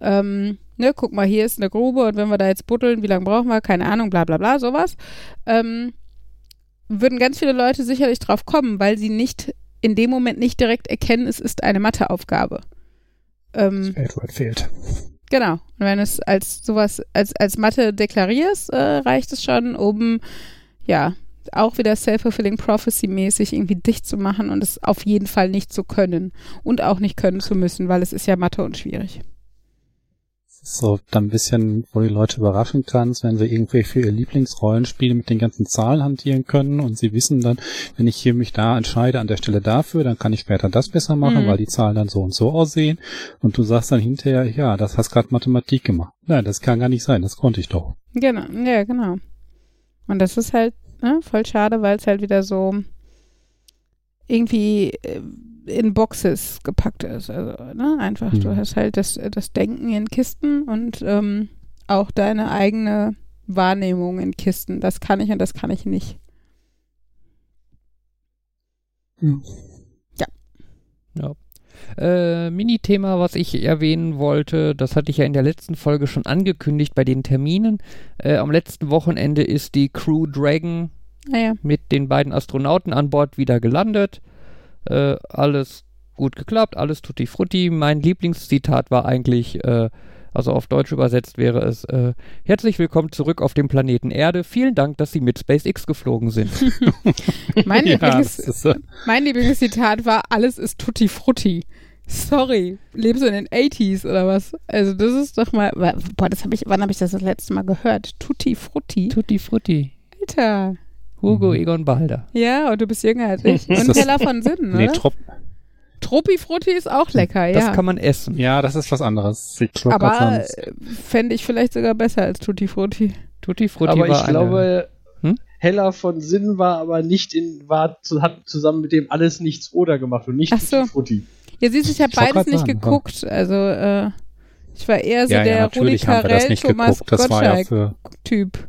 ähm, ne, guck mal, hier ist eine Grube und wenn wir da jetzt buddeln, wie lange brauchen wir, keine Ahnung, bla bla bla, sowas, ähm, würden ganz viele Leute sicherlich drauf kommen, weil sie nicht in dem Moment nicht direkt erkennen, es ist eine Matheaufgabe. Ähm, das Feld fehlt. Genau. Und wenn es als sowas, als, als Mathe deklarierst, äh, reicht es schon, um, ja, auch wieder Self-Fulfilling Prophecy-mäßig irgendwie dicht zu machen und es auf jeden Fall nicht zu können. Und auch nicht können zu müssen, weil es ist ja Mathe und schwierig so dann ein bisschen, wo die Leute überraschen kannst, wenn sie irgendwie für ihr Lieblingsrollenspiel mit den ganzen Zahlen hantieren können und sie wissen dann, wenn ich hier mich da entscheide an der Stelle dafür, dann kann ich später das besser machen, mhm. weil die Zahlen dann so und so aussehen. Und du sagst dann hinterher, ja, das hast gerade Mathematik gemacht. Nein, das kann gar nicht sein, das konnte ich doch. Genau, ja, genau. Und das ist halt ne, voll schade, weil es halt wieder so irgendwie äh, in Boxes gepackt ist. Also, ne, einfach, mhm. du hast halt das, das Denken in Kisten und ähm, auch deine eigene Wahrnehmung in Kisten. Das kann ich und das kann ich nicht. Mhm. Ja. Ja. Äh, Mini-Thema, was ich erwähnen wollte, das hatte ich ja in der letzten Folge schon angekündigt bei den Terminen. Äh, am letzten Wochenende ist die Crew Dragon Ah ja. mit den beiden Astronauten an Bord wieder gelandet. Äh, alles gut geklappt, alles tutti frutti. Mein Lieblingszitat war eigentlich, äh, also auf Deutsch übersetzt wäre es, äh, herzlich willkommen zurück auf dem Planeten Erde. Vielen Dank, dass Sie mit SpaceX geflogen sind. Mein, Ja, Lieblings, ist, äh, mein Lieblingszitat war, alles ist tutti frutti. Sorry, lebst du in den 80s oder was? Also das ist doch mal, boah, das habe ich, wann habe ich das das letzte Mal gehört? Tutti frutti? tutti frutti. Alter. Hugo Mhm. Egon Balder. Ja, und du bist jünger als ich. Und das- Teller von Sinnen, nee, oder? Trop Truppi frutti ist auch lecker, Das ja. kann man essen. ja, das ist was anderes. Aber äh, fände ich vielleicht sogar besser als Tutti frutti. Tutti frutti aber war ich glaube, Hm? Heller von Sinn war aber nicht in, war zu, hat zusammen mit dem alles nichts oder gemacht und nicht Ach so. Tutti Frutti. Ja, siehst du, ich habe beides nicht sagen, geguckt. Also, äh, ich war eher so ja, der ja, Rudi das Carell, Thomas. Das ja. Gottschalk-Typ.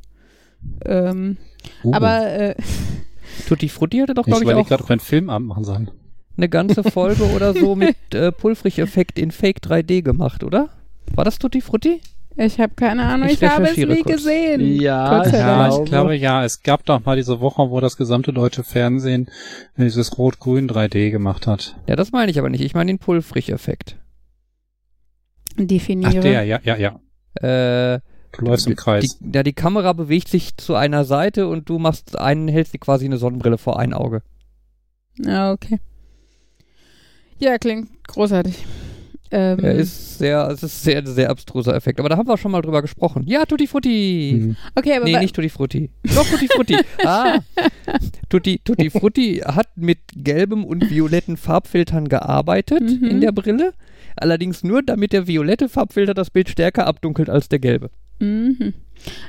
Ähm, Uh, Aber, äh, Tutti frutti hatte doch, ich glaube ich, überlege auch gerade, einen Filmabend machen sollen. eine ganze Folge oder so mit äh, Pulfrich-Effekt in Fake 3D gemacht, oder? War das Tutti frutti? ich habe keine Ahnung, Ich ich, habe es nie kurz. gesehen. Ja, Ja, ich glaube ja. Es gab doch mal diese Woche, wo das gesamte deutsche Fernsehen dieses Rot-Grün 3D gemacht hat. Ja, das meine ich aber nicht. Ich meine den Pulfrich-Effekt. Definiere. Ach der, ja, ja, ja. Äh, Du läufst im Kreis. Die, ja, die Kamera bewegt sich zu einer Seite und du machst einen, hältst dir quasi eine Sonnenbrille vor ein Auge. Ja, okay. Ja, klingt großartig. Ähm, Er ist sehr, es ist sehr, sehr abstruser Effekt. Aber da haben wir schon mal drüber gesprochen. Ja, Tutti Frutti. Hm. okay, aber Nee, nicht Tutti Frutti. Doch, Tutti Frutti. ah. Tutti, Tutti Frutti hat mit gelbem und violetten Farbfiltern gearbeitet Mhm. in der Brille. Allerdings nur, damit der violette Farbfilter das Bild stärker abdunkelt als der gelbe. Mhm.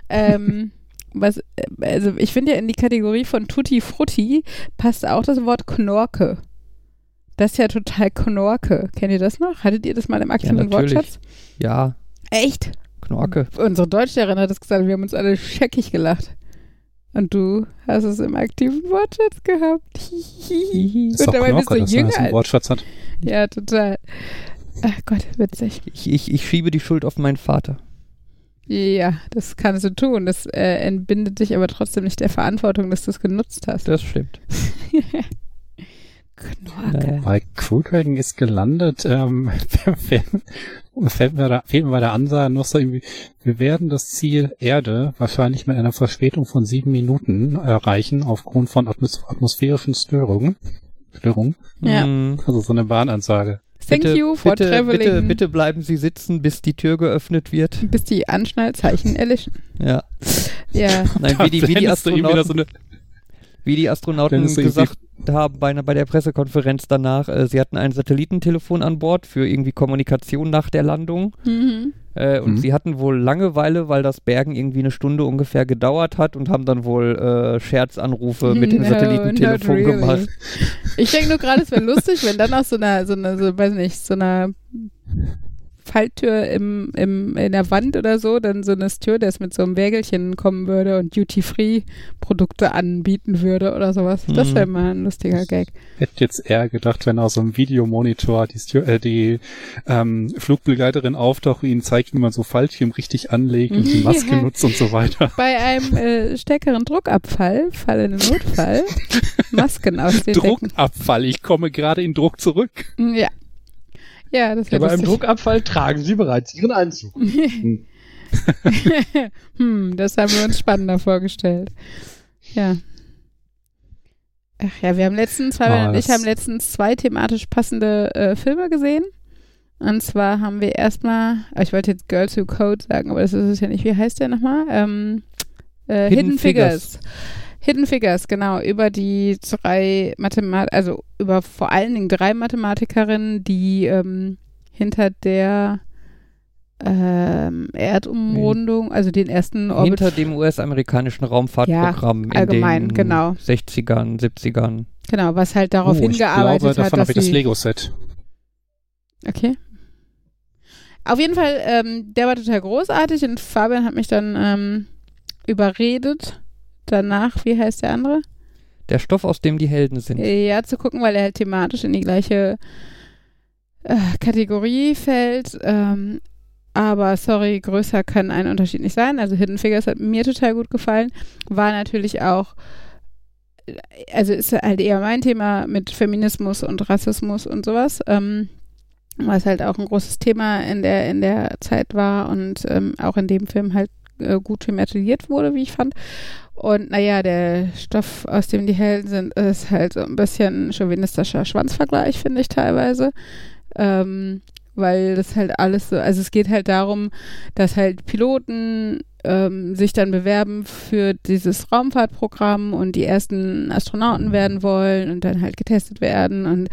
ähm, was, äh, also ich finde ja in die Kategorie von Tutti Frutti passt auch das Wort Knorke. Das ist ja total Knorke. Kennt ihr das noch? Hattet ihr das mal im aktiven natürlich. Wortschatz? Ja, Echt? Knorke. Unsere Deutschlehrerin hat das gesagt, wir haben uns alle scheckig gelacht. Und du hast es im aktiven Wortschatz gehabt. Ist Und doch dabei bist Knorke, du dass er jünger. als- Wortschatz hat. Ja, total. Ach Gott, witzig. Ich, ich, ich schiebe die Schuld auf meinen Vater. Ja, das kannst du tun. Das äh, entbindet dich aber trotzdem nicht der Verantwortung, dass du es genutzt hast. Das stimmt. Knorke. Naja. Bei Crew Dragon ist gelandet, ähm, fällt, fällt, mir da, fehlt mir bei der Ansage noch so irgendwie, wir werden das Ziel Erde wahrscheinlich mit einer Verspätung von sieben Minuten erreichen, aufgrund von atmos atmosphärischen Störungen. Störungen, Ja. Mm. also so eine Bahnansage. Thank bitte, you for bitte, traveling. Bitte, bitte bleiben Sie sitzen, bis die Tür geöffnet wird. Bis die Anschnallzeichen erlischen. Ja. Ja. Nein, wie die, wie die Astronauten, so eine, wie die Astronauten gesagt haben bei, einer- bei der Pressekonferenz danach, äh, sie hatten ein Satellitentelefon an Bord für irgendwie Kommunikation nach der Landung. Mhm. Äh, und Mhm. sie hatten wohl Langeweile, weil das Bergen irgendwie eine Stunde ungefähr gedauert hat und haben dann wohl äh, Scherzanrufe mit dem No, Satellitentelefon really. gemacht. Ich denke nur gerade, es wäre lustig, wenn dann aus so einer, so einer, so, weiß nicht, so einer Falltür im, im, in der Wand oder so, dann so eine Stewardess mit so einem Wägelchen kommen würde und Duty-Free-Produkte anbieten würde oder sowas. Das Mhm. wäre mal ein lustiger Gag. hätte jetzt eher gedacht, wenn aus so einem Videomonitor die, Stu äh, die ähm, Flugbegleiterin auftaucht und ihnen zeigt, wie man so Fallschirm richtig anlegt und die Maske nutzt und so weiter. Bei einem äh, stärkeren Druckabfall, Fall in den Notfall, Masken aus den Druckabfall, ich komme gerade in Druck zurück. Ja. Ja, das Ja, wäre bei einem. Druckabfall tragen sie bereits ihren Anzug. hm, das haben wir uns spannender vorgestellt. Ja. Ach ja, wir haben letztens, Fabian und ich haben letztens zwei thematisch passende äh, Filme gesehen. Und zwar haben wir erstmal, ah, ich wollte jetzt Girls Who Code sagen, aber das ist es ja nicht. Wie heißt der nochmal? Ähm, äh, Hidden, Hidden Figures. Figures. Hidden Figures, genau, über die drei Mathemat also über vor allen Dingen drei Mathematikerinnen, die ähm, hinter der ähm, Erdumrundung, also den ersten Orbit Hinter dem US-amerikanischen Raumfahrtprogramm in allgemein, den genau. 60ern, 70ern. Genau, was halt darauf oh, hingearbeitet glaube, hat, davon habe ich das Lego-Set. Okay. Auf jeden Fall, ähm, der war total großartig und Fabian hat mich dann ähm, überredet, danach, wie heißt der andere? Der Stoff, aus dem die Helden sind. Ja, zu gucken, weil er halt thematisch in die gleiche äh, Kategorie fällt. Ähm, aber sorry, größer kann ein Unterschied nicht sein. Also Hidden Figures hat mir total gut gefallen. War natürlich auch, also ist halt eher mein Thema mit Feminismus und Rassismus und sowas. Ähm, was halt auch ein großes Thema in der, in der Zeit war und ähm, auch in dem Film halt äh, gut thematisiert wurde, wie ich fand. Und naja, der Stoff, aus dem die Helden sind, ist halt so ein bisschen chauvinistischer Schwanzvergleich, finde ich teilweise. Ähm, weil das halt alles so, also es geht halt darum, dass halt Piloten ähm, sich dann bewerben für dieses Raumfahrtprogramm und die ersten Astronauten werden wollen und dann halt getestet werden und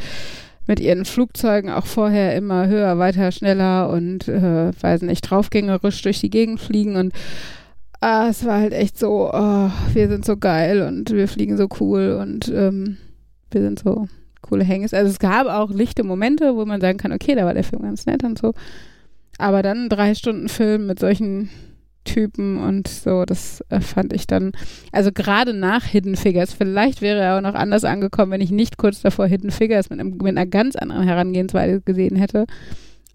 mit ihren Flugzeugen auch vorher immer höher, weiter, schneller und äh, weiß nicht, draufgängerisch durch die Gegend fliegen und ah, es war halt echt so, oh, wir sind so geil und wir fliegen so cool und ähm, wir sind so coole Hänges. Also es gab auch lichte Momente, wo man sagen kann, okay, da war der Film ganz nett und so. Aber dann drei Stunden Film mit solchen Typen und so, das äh, fand ich dann, also gerade nach Hidden Figures, vielleicht wäre er auch noch anders angekommen, wenn ich nicht kurz davor Hidden Figures mit, einem, mit einer ganz anderen Herangehensweise gesehen hätte.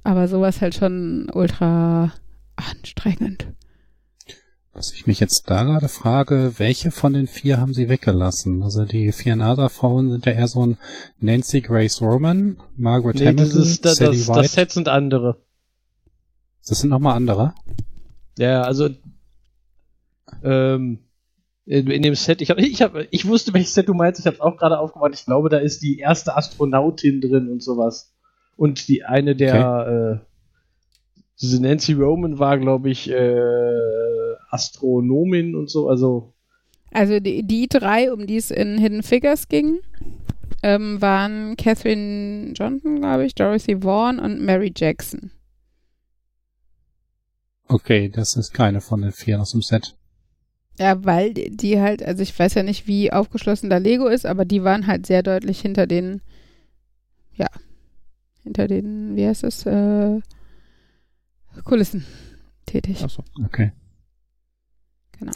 Aber sowas halt schon ultra anstrengend. Was ich mich jetzt da gerade frage, welche von den vier haben sie weggelassen? Also die vier NASA-Frauen sind ja eher so ein Nancy Grace Roman, Margaret nee, Hamilton, das ist, da, Sally das, White. Das Set sind andere. Das sind nochmal andere? Ja, also ähm, in, in, dem Set, ich, hab, ich, hab, ich wusste, welches Set du meinst, ich habe es auch gerade aufgemacht. Ich glaube, da ist die erste Astronautin drin und sowas. Und die eine der okay. äh, diese Nancy Roman war, glaube ich, äh, Astronomin und so, also. Also die, die drei, um die es in Hidden Figures ging, ähm, waren Catherine Johnson, glaube ich, Dorothy Vaughan und Mary Jackson. Okay, das ist keine von den vier aus dem Set. Ja, weil die halt, also ich weiß ja nicht, wie aufgeschlossen da Lego ist, aber die waren halt sehr deutlich hinter den, ja, hinter den, wie heißt es, äh, Kulissen tätig. Ach so, okay. Genau.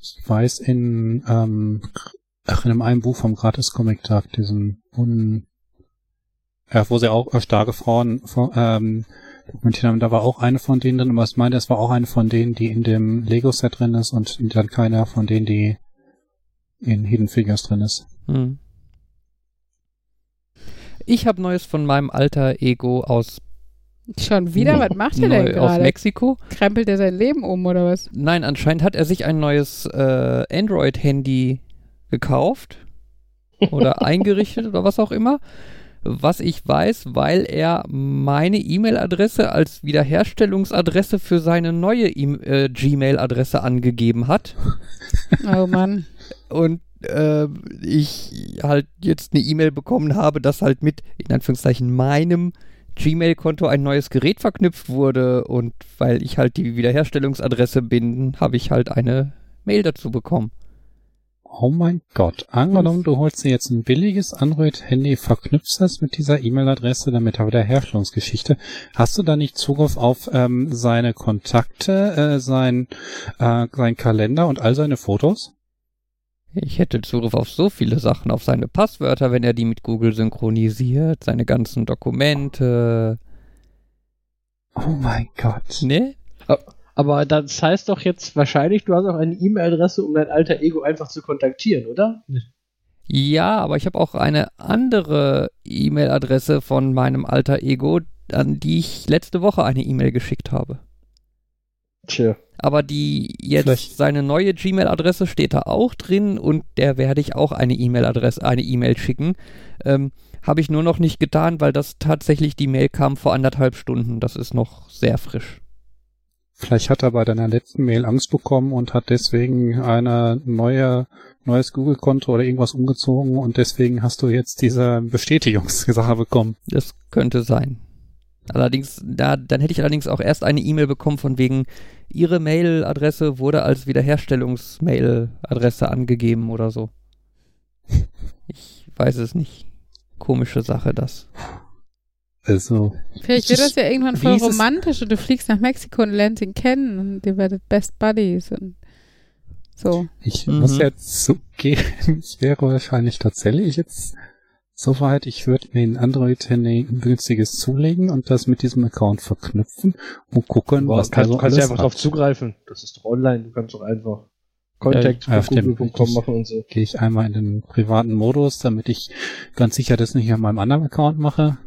Ich weiß in, ähm, ach, in einem Buch vom Gratis-Comic-Tag, diesen un, ja, wo sie auch äh, starke Frauen ähm, dokumentiert haben, da war auch eine von denen drin, aber ich meine, es war auch eine von denen, die in dem Lego-Set drin ist und dann keiner von denen, die in Hidden Figures drin ist. Hm. Ich habe Neues von meinem alter Ego aus Schon wieder? Was macht er denn gerade? Aus Mexiko. Krempelt er sein Leben um oder was? Nein, anscheinend hat er sich ein neues äh, Android-Handy gekauft oder eingerichtet oder was auch immer. Was ich weiß, weil er meine E-Mail-Adresse als Wiederherstellungsadresse für seine neue e äh, Gmail-Adresse angegeben hat. Oh Mann. Und äh, ich halt jetzt eine E-Mail bekommen habe, dass halt mit, in Anführungszeichen, meinem Gmail-Konto ein neues Gerät verknüpft wurde und weil ich halt die Wiederherstellungsadresse bin, habe ich halt eine Mail dazu bekommen. Oh mein Gott. Angenommen, du holst dir jetzt ein billiges Android-Handy, verknüpfst das mit dieser E-Mail-Adresse, damit habe der Herstellungsgeschichte. Hast du da nicht Zugriff auf ähm, seine Kontakte, äh, sein, äh, sein Kalender und all seine Fotos? Ich hätte Zugriff auf so viele Sachen, auf seine Passwörter, wenn er die mit Google synchronisiert, seine ganzen Dokumente. Oh mein Gott. Ne? Aber das heißt doch jetzt wahrscheinlich, du hast auch eine E-Mail-Adresse, um dein alter Ego einfach zu kontaktieren, oder? Ja, aber ich habe auch eine andere E-Mail-Adresse von meinem alter Ego, an die ich letzte Woche eine E-Mail geschickt habe. Tja aber die jetzt Vielleicht. seine neue Gmail-Adresse steht da auch drin und der werde ich auch eine E-Mail-Adresse, eine E-Mail schicken. Ähm, Habe ich nur noch nicht getan, weil das tatsächlich die Mail kam vor anderthalb Stunden. Das ist noch sehr frisch. Vielleicht hat er bei deiner letzten Mail Angst bekommen und hat deswegen eine neue, neues Google-Konto oder irgendwas umgezogen und deswegen hast du jetzt diese Bestätigungssache bekommen. Das könnte sein. Allerdings, da, dann hätte ich allerdings auch erst eine E-Mail bekommen von wegen, Ihre Mail-Adresse wurde als Wiederherstellungs-Mail-Adresse angegeben oder so. Ich weiß es nicht. Komische Sache, das. Also. Vielleicht wird das ja irgendwann voll romantisch und du fliegst nach Mexiko und lernst ihn kennen und ihr werdet Best Buddies und so. Ich mhm. muss jetzt zugeben, ich wäre wahrscheinlich tatsächlich jetzt soweit, ich würde mir ein Android-Handy ein günstiges zulegen und das mit diesem Account verknüpfen und gucken, Boah, was kann, da so du kannst ja einfach hat. drauf zugreifen. Das ist doch online. Du kannst doch einfach Contact Ja, auf dem- google.com machen und so. Gehe ich einmal in den privaten Modus, damit ich ganz sicher das nicht an meinem anderen Account mache.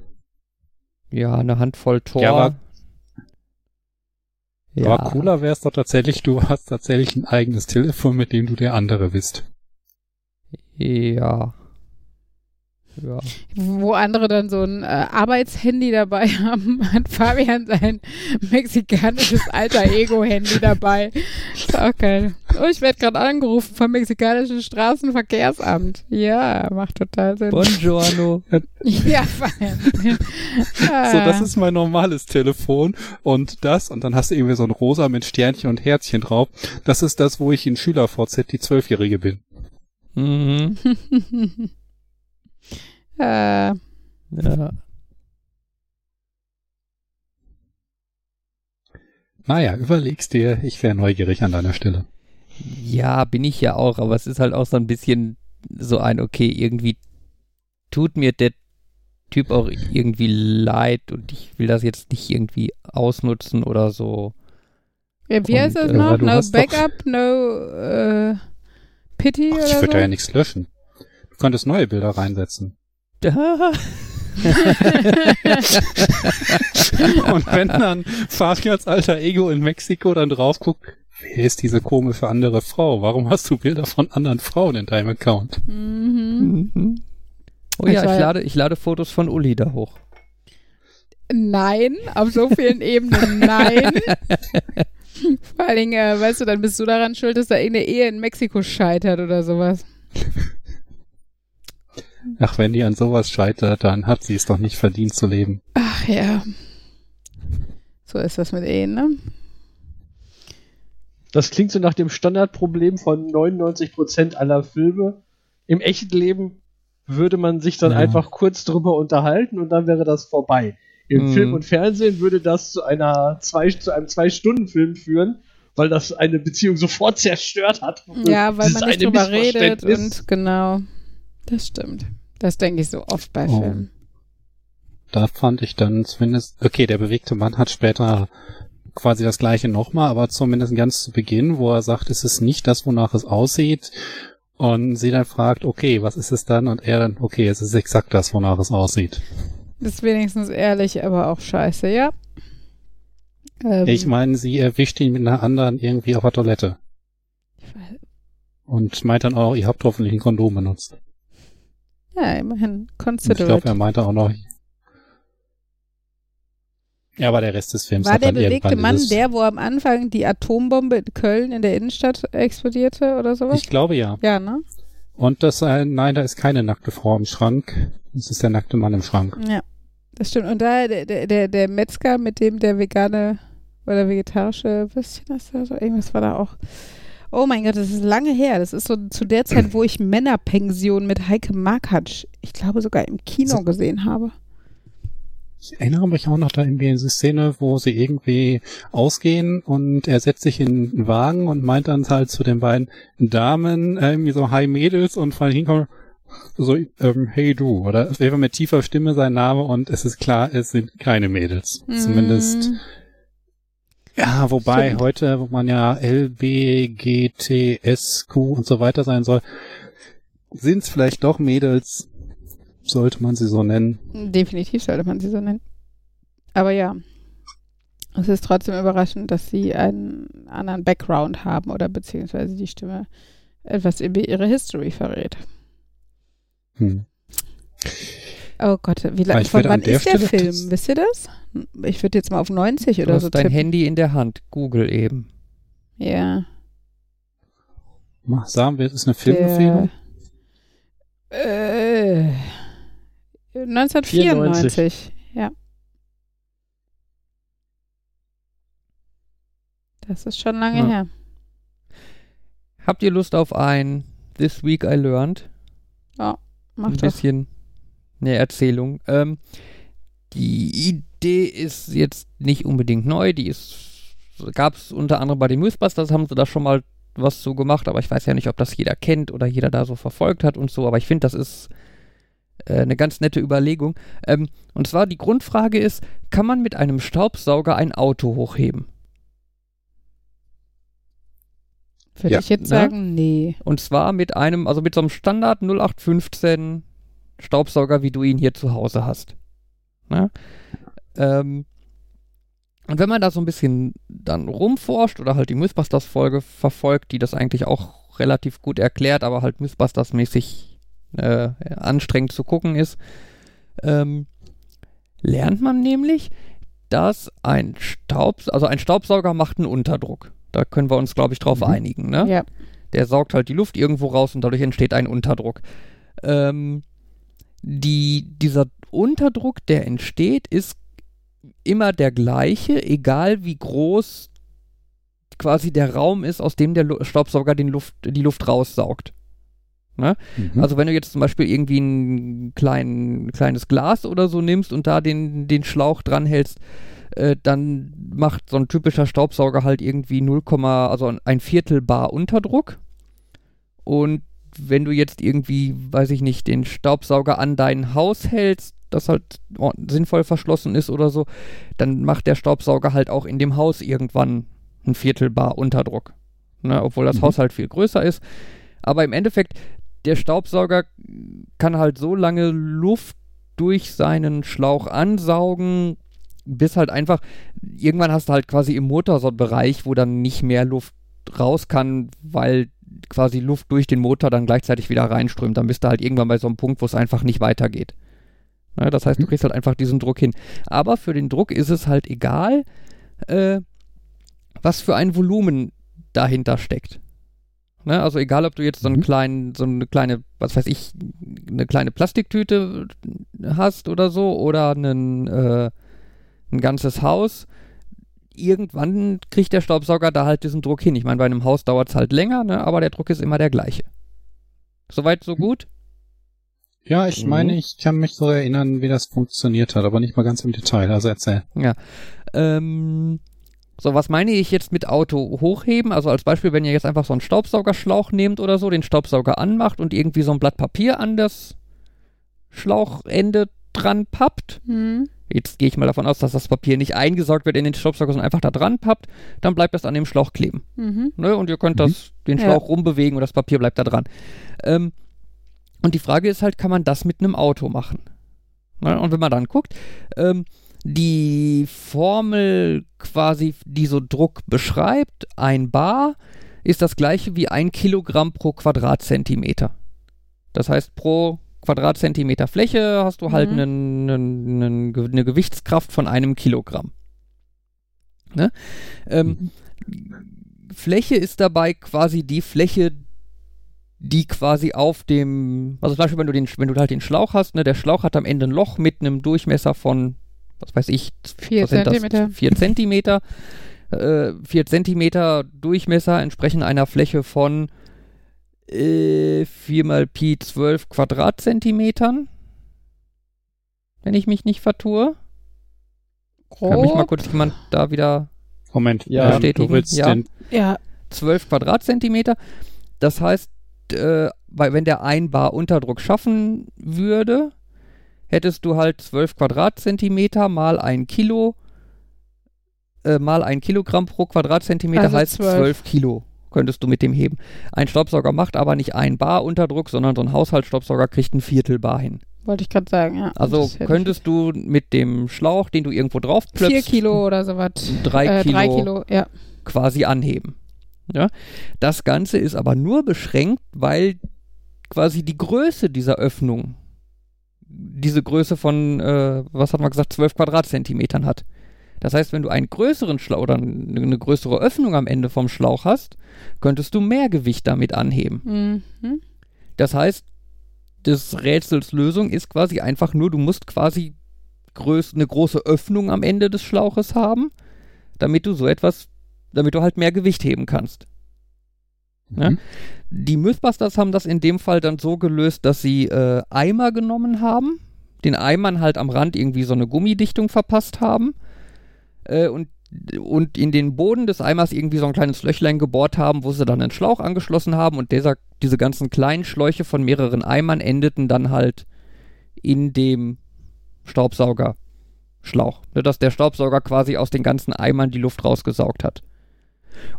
Ja, eine Handvoll Tor. Ja, aber- Ja. Aber cooler wäre es doch tatsächlich, du hast tatsächlich ein eigenes Telefon, mit dem du der andere bist. Ja. Ja. Wo andere dann so ein äh, Arbeitshandy dabei haben, hat Fabian sein mexikanisches alter Ego-Handy dabei. Ist auch geil. Oh, ich werde gerade angerufen vom mexikanischen Straßenverkehrsamt. Ja, macht total Sinn. Buongiorno. Ja, Fabian. So, das ist mein normales Telefon und das, und dann hast du irgendwie so ein rosa mit Sternchen und Herzchen drauf. Das ist das, wo ich in Schüler-VZ die Zwölfjährige bin. Mhm. Äh, Ja. Naja, überlegst dir, ich wäre neugierig an deiner Stelle. ja, bin ich ja auch, aber es ist halt auch so ein bisschen so ein, okay, irgendwie tut mir der Typ auch irgendwie leid und ich will das jetzt nicht irgendwie ausnutzen oder so. ja, wie heißt das äh, noch? No Backup, no äh, Pity Ach, oder ich würde so? da ja nichts löschen. Du könntest neue Bilder reinsetzen. Und wenn dann Fabians alter Ego in Mexiko dann drauf guckt, wer ist diese komische andere Frau? Warum hast du Bilder von anderen Frauen in deinem Account? mhm. Mhm. Oh Das ja, ich lade, ich lade Fotos von Uli da hoch. Nein, auf so vielen Ebenen nein. Vor allen Dingen, äh, weißt du, dann bist du daran schuld, dass da irgendeine Ehe in Mexiko scheitert oder sowas. Ach, wenn die an sowas scheitert, dann hat sie es doch nicht verdient zu leben. Ach ja. So ist das mit Ehen, ne? Das klingt so nach dem Standardproblem von 99% aller Filme. Im echten Leben würde man sich dann Ja. einfach kurz drüber unterhalten und dann wäre das vorbei. Im Mhm. Film und Fernsehen würde das zu einer zwei, zu einem Zwei-Stunden-Film führen, weil das eine Beziehung sofort zerstört hat. Ja, weil man nicht drüber redet und genau. Das stimmt. Das denke ich so oft bei Oh. Filmen. Da fand ich dann zumindest, okay, der bewegte Mann hat später quasi das gleiche nochmal, aber zumindest ganz zu Beginn, wo er sagt, es ist nicht das, wonach es aussieht. Und sie dann fragt, okay, was ist es dann? Und er dann, okay, es ist exakt das, wonach es aussieht. Das ist wenigstens ehrlich, aber auch scheiße, ja. Ähm, Ich meine, sie erwischt ihn mit einer anderen irgendwie auf der Toilette. Und meint dann auch, ihr habt hoffentlich ein Kondom benutzt. Ja, immerhin. Und ich Considerate. glaube, er meinte auch noch. Ja, aber der Rest des Films War der bewegte Mann der, wo am Anfang die Atombombe in Köln in der Innenstadt explodierte oder sowas? Ich glaube ja. ja, ne? Und das, äh, nein, da ist keine nackte Frau im Schrank. Das ist der nackte Mann im Schrank. Ja, das stimmt. Und da der, der, der, Metzger, mit dem der vegane oder vegetarische Würstchen oder so, irgendwas war da auch. Oh mein Gott, das ist lange her. Das ist so zu der Zeit, wo ich Männerpension mit Heike Markatsch, ich glaube sogar im Kino So. gesehen habe. Ich erinnere mich auch noch da in diese Szene, wo sie irgendwie ausgehen und er setzt sich in einen Wagen und meint dann halt zu den beiden Damen, äh, irgendwie so Hi Mädels und von hinkommen so, ähm, hey du, oder es wäre mit tiefer Stimme sein Name und es ist klar, es sind keine Mädels. Zumindest Mm, Ja, wobei Stimmt. heute, wo man ja LBGTSQ und so weiter sein soll, sind es vielleicht doch Mädels, sollte man sie so nennen. Definitiv sollte man sie so nennen. Aber ja, es ist trotzdem überraschend, dass sie einen anderen Background haben oder beziehungsweise die Stimme etwas über ihre History verrät. Hm. Oh Gott, wie lange, ich von wann der ist der Stelle Film? das- Wisst ihr das? Ich würde jetzt mal auf 90 Du oder hast so dein tippen. Handy in der Hand. Google eben. Ja. Mal Sagen wir, es ist eine Filmempfehlung. Äh, 1994. Ja. Das ist schon lange Ja. her. Habt ihr Lust auf ein This Week I Learned? Mach ein doch. Eine Erzählung. Ähm, die Idee ist jetzt nicht unbedingt neu, die ist gab es unter anderem bei den Mythbusters, haben sie da schon mal was so gemacht, aber ich weiß ja nicht, ob das jeder kennt oder jeder da so verfolgt hat und so, aber ich finde, das ist äh, eine ganz nette Überlegung. Ähm, und zwar die Grundfrage ist, kann man mit einem Staubsauger ein Auto hochheben? Würde Ja. ich jetzt Ne? sagen, nee. Und zwar mit einem, also mit so einem Standard 0815 Staubsauger, wie du ihn hier zu Hause hast. Ne? Ähm, und wenn man da so ein bisschen dann rumforscht oder halt die Mythbusters-Folge verfolgt, die das eigentlich auch relativ gut erklärt, aber halt Mythbusters-mäßig äh, anstrengend zu gucken ist, ähm, lernt man nämlich, dass ein Staubs also ein Staubsauger macht einen Unterdruck. Da können wir uns, glaube ich, drauf Mhm. einigen. Ne? Ja. Der saugt halt die Luft irgendwo raus und dadurch entsteht ein Unterdruck. Ähm, die, dieser Unterdruck, der entsteht, ist immer der gleiche, egal wie groß quasi der Raum ist, aus dem der Lu Staubsauger den Luft, die Luft raussaugt. Mhm. Also wenn du jetzt zum Beispiel irgendwie ein klein, kleines Glas oder so nimmst und da den, den Schlauch dran hältst, äh, dann macht so ein typischer Staubsauger halt irgendwie 0, also ein Viertel Bar Unterdruck. Und wenn du jetzt irgendwie, weiß ich nicht, den Staubsauger an dein Haus hältst, das halt sinnvoll verschlossen ist oder so, dann macht der Staubsauger halt auch in dem Haus irgendwann ein Viertel Bar Unterdruck. Ne, obwohl das Mhm. Haus halt viel größer ist. Aber im Endeffekt, der Staubsauger kann halt so lange Luft durch seinen Schlauch ansaugen, bis halt einfach, irgendwann hast du halt quasi im Motor so einen Bereich, wo dann nicht mehr Luft raus kann, weil quasi Luft durch den Motor dann gleichzeitig wieder reinströmt. Dann bist du halt irgendwann bei so einem Punkt, wo es einfach nicht weitergeht. Ne, das heißt, du Mhm. kriegst halt einfach diesen Druck hin. Aber für den Druck ist es halt egal, äh, was für ein Volumen dahinter steckt. Ne, also egal, ob du jetzt so einen Mhm. kleinen, so eine kleine, was weiß ich, eine kleine Plastiktüte hast oder so oder einen, äh, ein ganzes Haus, irgendwann kriegt der Staubsauger da halt diesen Druck hin. Ich meine, bei einem Haus dauert es halt länger, ne, aber der Druck ist immer der gleiche. Soweit, so gut? Ja, ich Mhm. meine, ich kann mich so erinnern, wie das funktioniert hat, aber nicht mal ganz im Detail. Also erzähl. Ähm, so, was meine ich jetzt mit Auto hochheben? Also als Beispiel, wenn ihr jetzt einfach so einen Staubsaugerschlauch nehmt oder so, den Staubsauger anmacht und irgendwie so ein Blatt Papier an das Schlauchende dran pappt. Hm. Jetzt gehe ich mal davon aus, dass das Papier nicht eingesaugt wird in den Staubsauger, sondern einfach da dran pappt. Dann bleibt das an dem Schlauch kleben. Mhm. Ne? Und ihr könnt Mhm. das, den Ja. Schlauch rumbewegen und das Papier bleibt da dran. Ähm, und die Frage ist halt, kann man das mit einem Auto machen? Ne? Und wenn man dann guckt, ähm, die Formel quasi, die so Druck beschreibt, ein Bar, ist das gleiche wie ein Kilogramm pro Quadratzentimeter. Das heißt, pro Quadratzentimeter Fläche hast du halt Mhm. eine Gewichtskraft von einem Kilogramm. Ne? Ähm, Fläche ist dabei quasi die Fläche, die quasi auf dem, also zum Beispiel, wenn du, den, wenn du halt den Schlauch hast, ne, der Schlauch hat am Ende ein Loch mit einem Durchmesser von, was weiß ich, Vier was sind das? Zentimeter. Vier Zentimeter. Äh, Zentimeter Durchmesser entsprechen einer Fläche von äh, 4 mal Pi 12 Quadratzentimetern. Wenn ich mich nicht vertue. Kann mich mal Grob. kurz jemand da wieder Moment, Ja, ähm, bestätigen. du willst Ja. den Ja, 12 Quadratzentimeter. Das heißt, äh, bei, wenn der ein Bar Unterdruck schaffen würde, hättest du halt 12 Quadratzentimeter mal ein Kilo, äh, mal ein Kilogramm pro Quadratzentimeter Also heißt 12. 12 Kilo könntest du mit dem heben. Ein Staubsauger macht aber nicht ein Bar Unterdruck, sondern so ein Haushaltsstaubsauger kriegt ein Viertel Bar hin. wollte ich gerade sagen, ja. Also könntest du mit dem Schlauch, den du irgendwo drauf ich- Vier Kilo oder sowas. drei äh, Kilo Drei Kilo, ja. quasi anheben. Ja? Das Ganze ist aber nur beschränkt, weil quasi die Größe dieser Öffnung diese Größe von, äh, was hat man gesagt, 12 Quadratzentimetern hat. Das heißt, wenn du einen größeren Schlauch oder eine größere Öffnung am Ende vom Schlauch hast, könntest du mehr Gewicht damit anheben. Mhm. Das heißt, des Rätsels Lösung ist quasi einfach nur, du musst quasi größ eine große Öffnung am Ende des Schlauches haben, damit du so etwas, damit du halt mehr Gewicht heben kannst. Ja? Mhm. Die Mythbusters haben das in dem Fall dann so gelöst, dass sie äh, Eimer genommen haben, den Eimern halt am Rand irgendwie so eine Gummidichtung verpasst haben äh, und, und in den Boden des Eimers irgendwie so ein kleines Löchlein gebohrt haben, wo sie dann einen Schlauch angeschlossen haben und dieser, diese ganzen kleinen Schläuche von mehreren Eimern endeten dann halt in dem Staubsaugerschlauch. Ne, dass der Staubsauger quasi aus den ganzen Eimern die Luft rausgesaugt hat.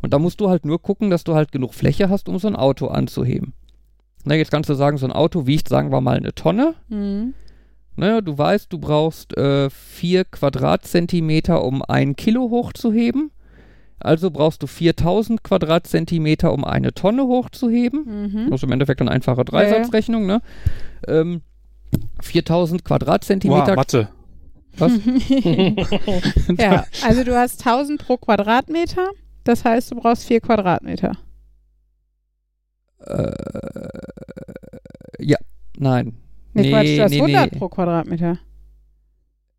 Und da musst du halt nur gucken, dass du halt genug Fläche hast, um so ein Auto anzuheben. Na, jetzt kannst du sagen, so ein Auto wiegt, sagen wir mal, eine Tonne. Mhm. Naja, du weißt, du brauchst äh, 4 Quadratzentimeter, um ein Kilo hochzuheben. Also brauchst du 4000 Quadratzentimeter, um eine Tonne hochzuheben. Mhm. Das ist im Endeffekt eine einfache Dreisatzrechnung, ne? Ähm, 4000 Quadratzentimeter. Wow, Mathe. Was? ja, also du hast 1000 pro Quadratmeter. Das heißt, du brauchst 4 Quadratmeter. Äh, ja, nein. Nee, Quatsch, du hast nee, 100 nee. pro Quadratmeter.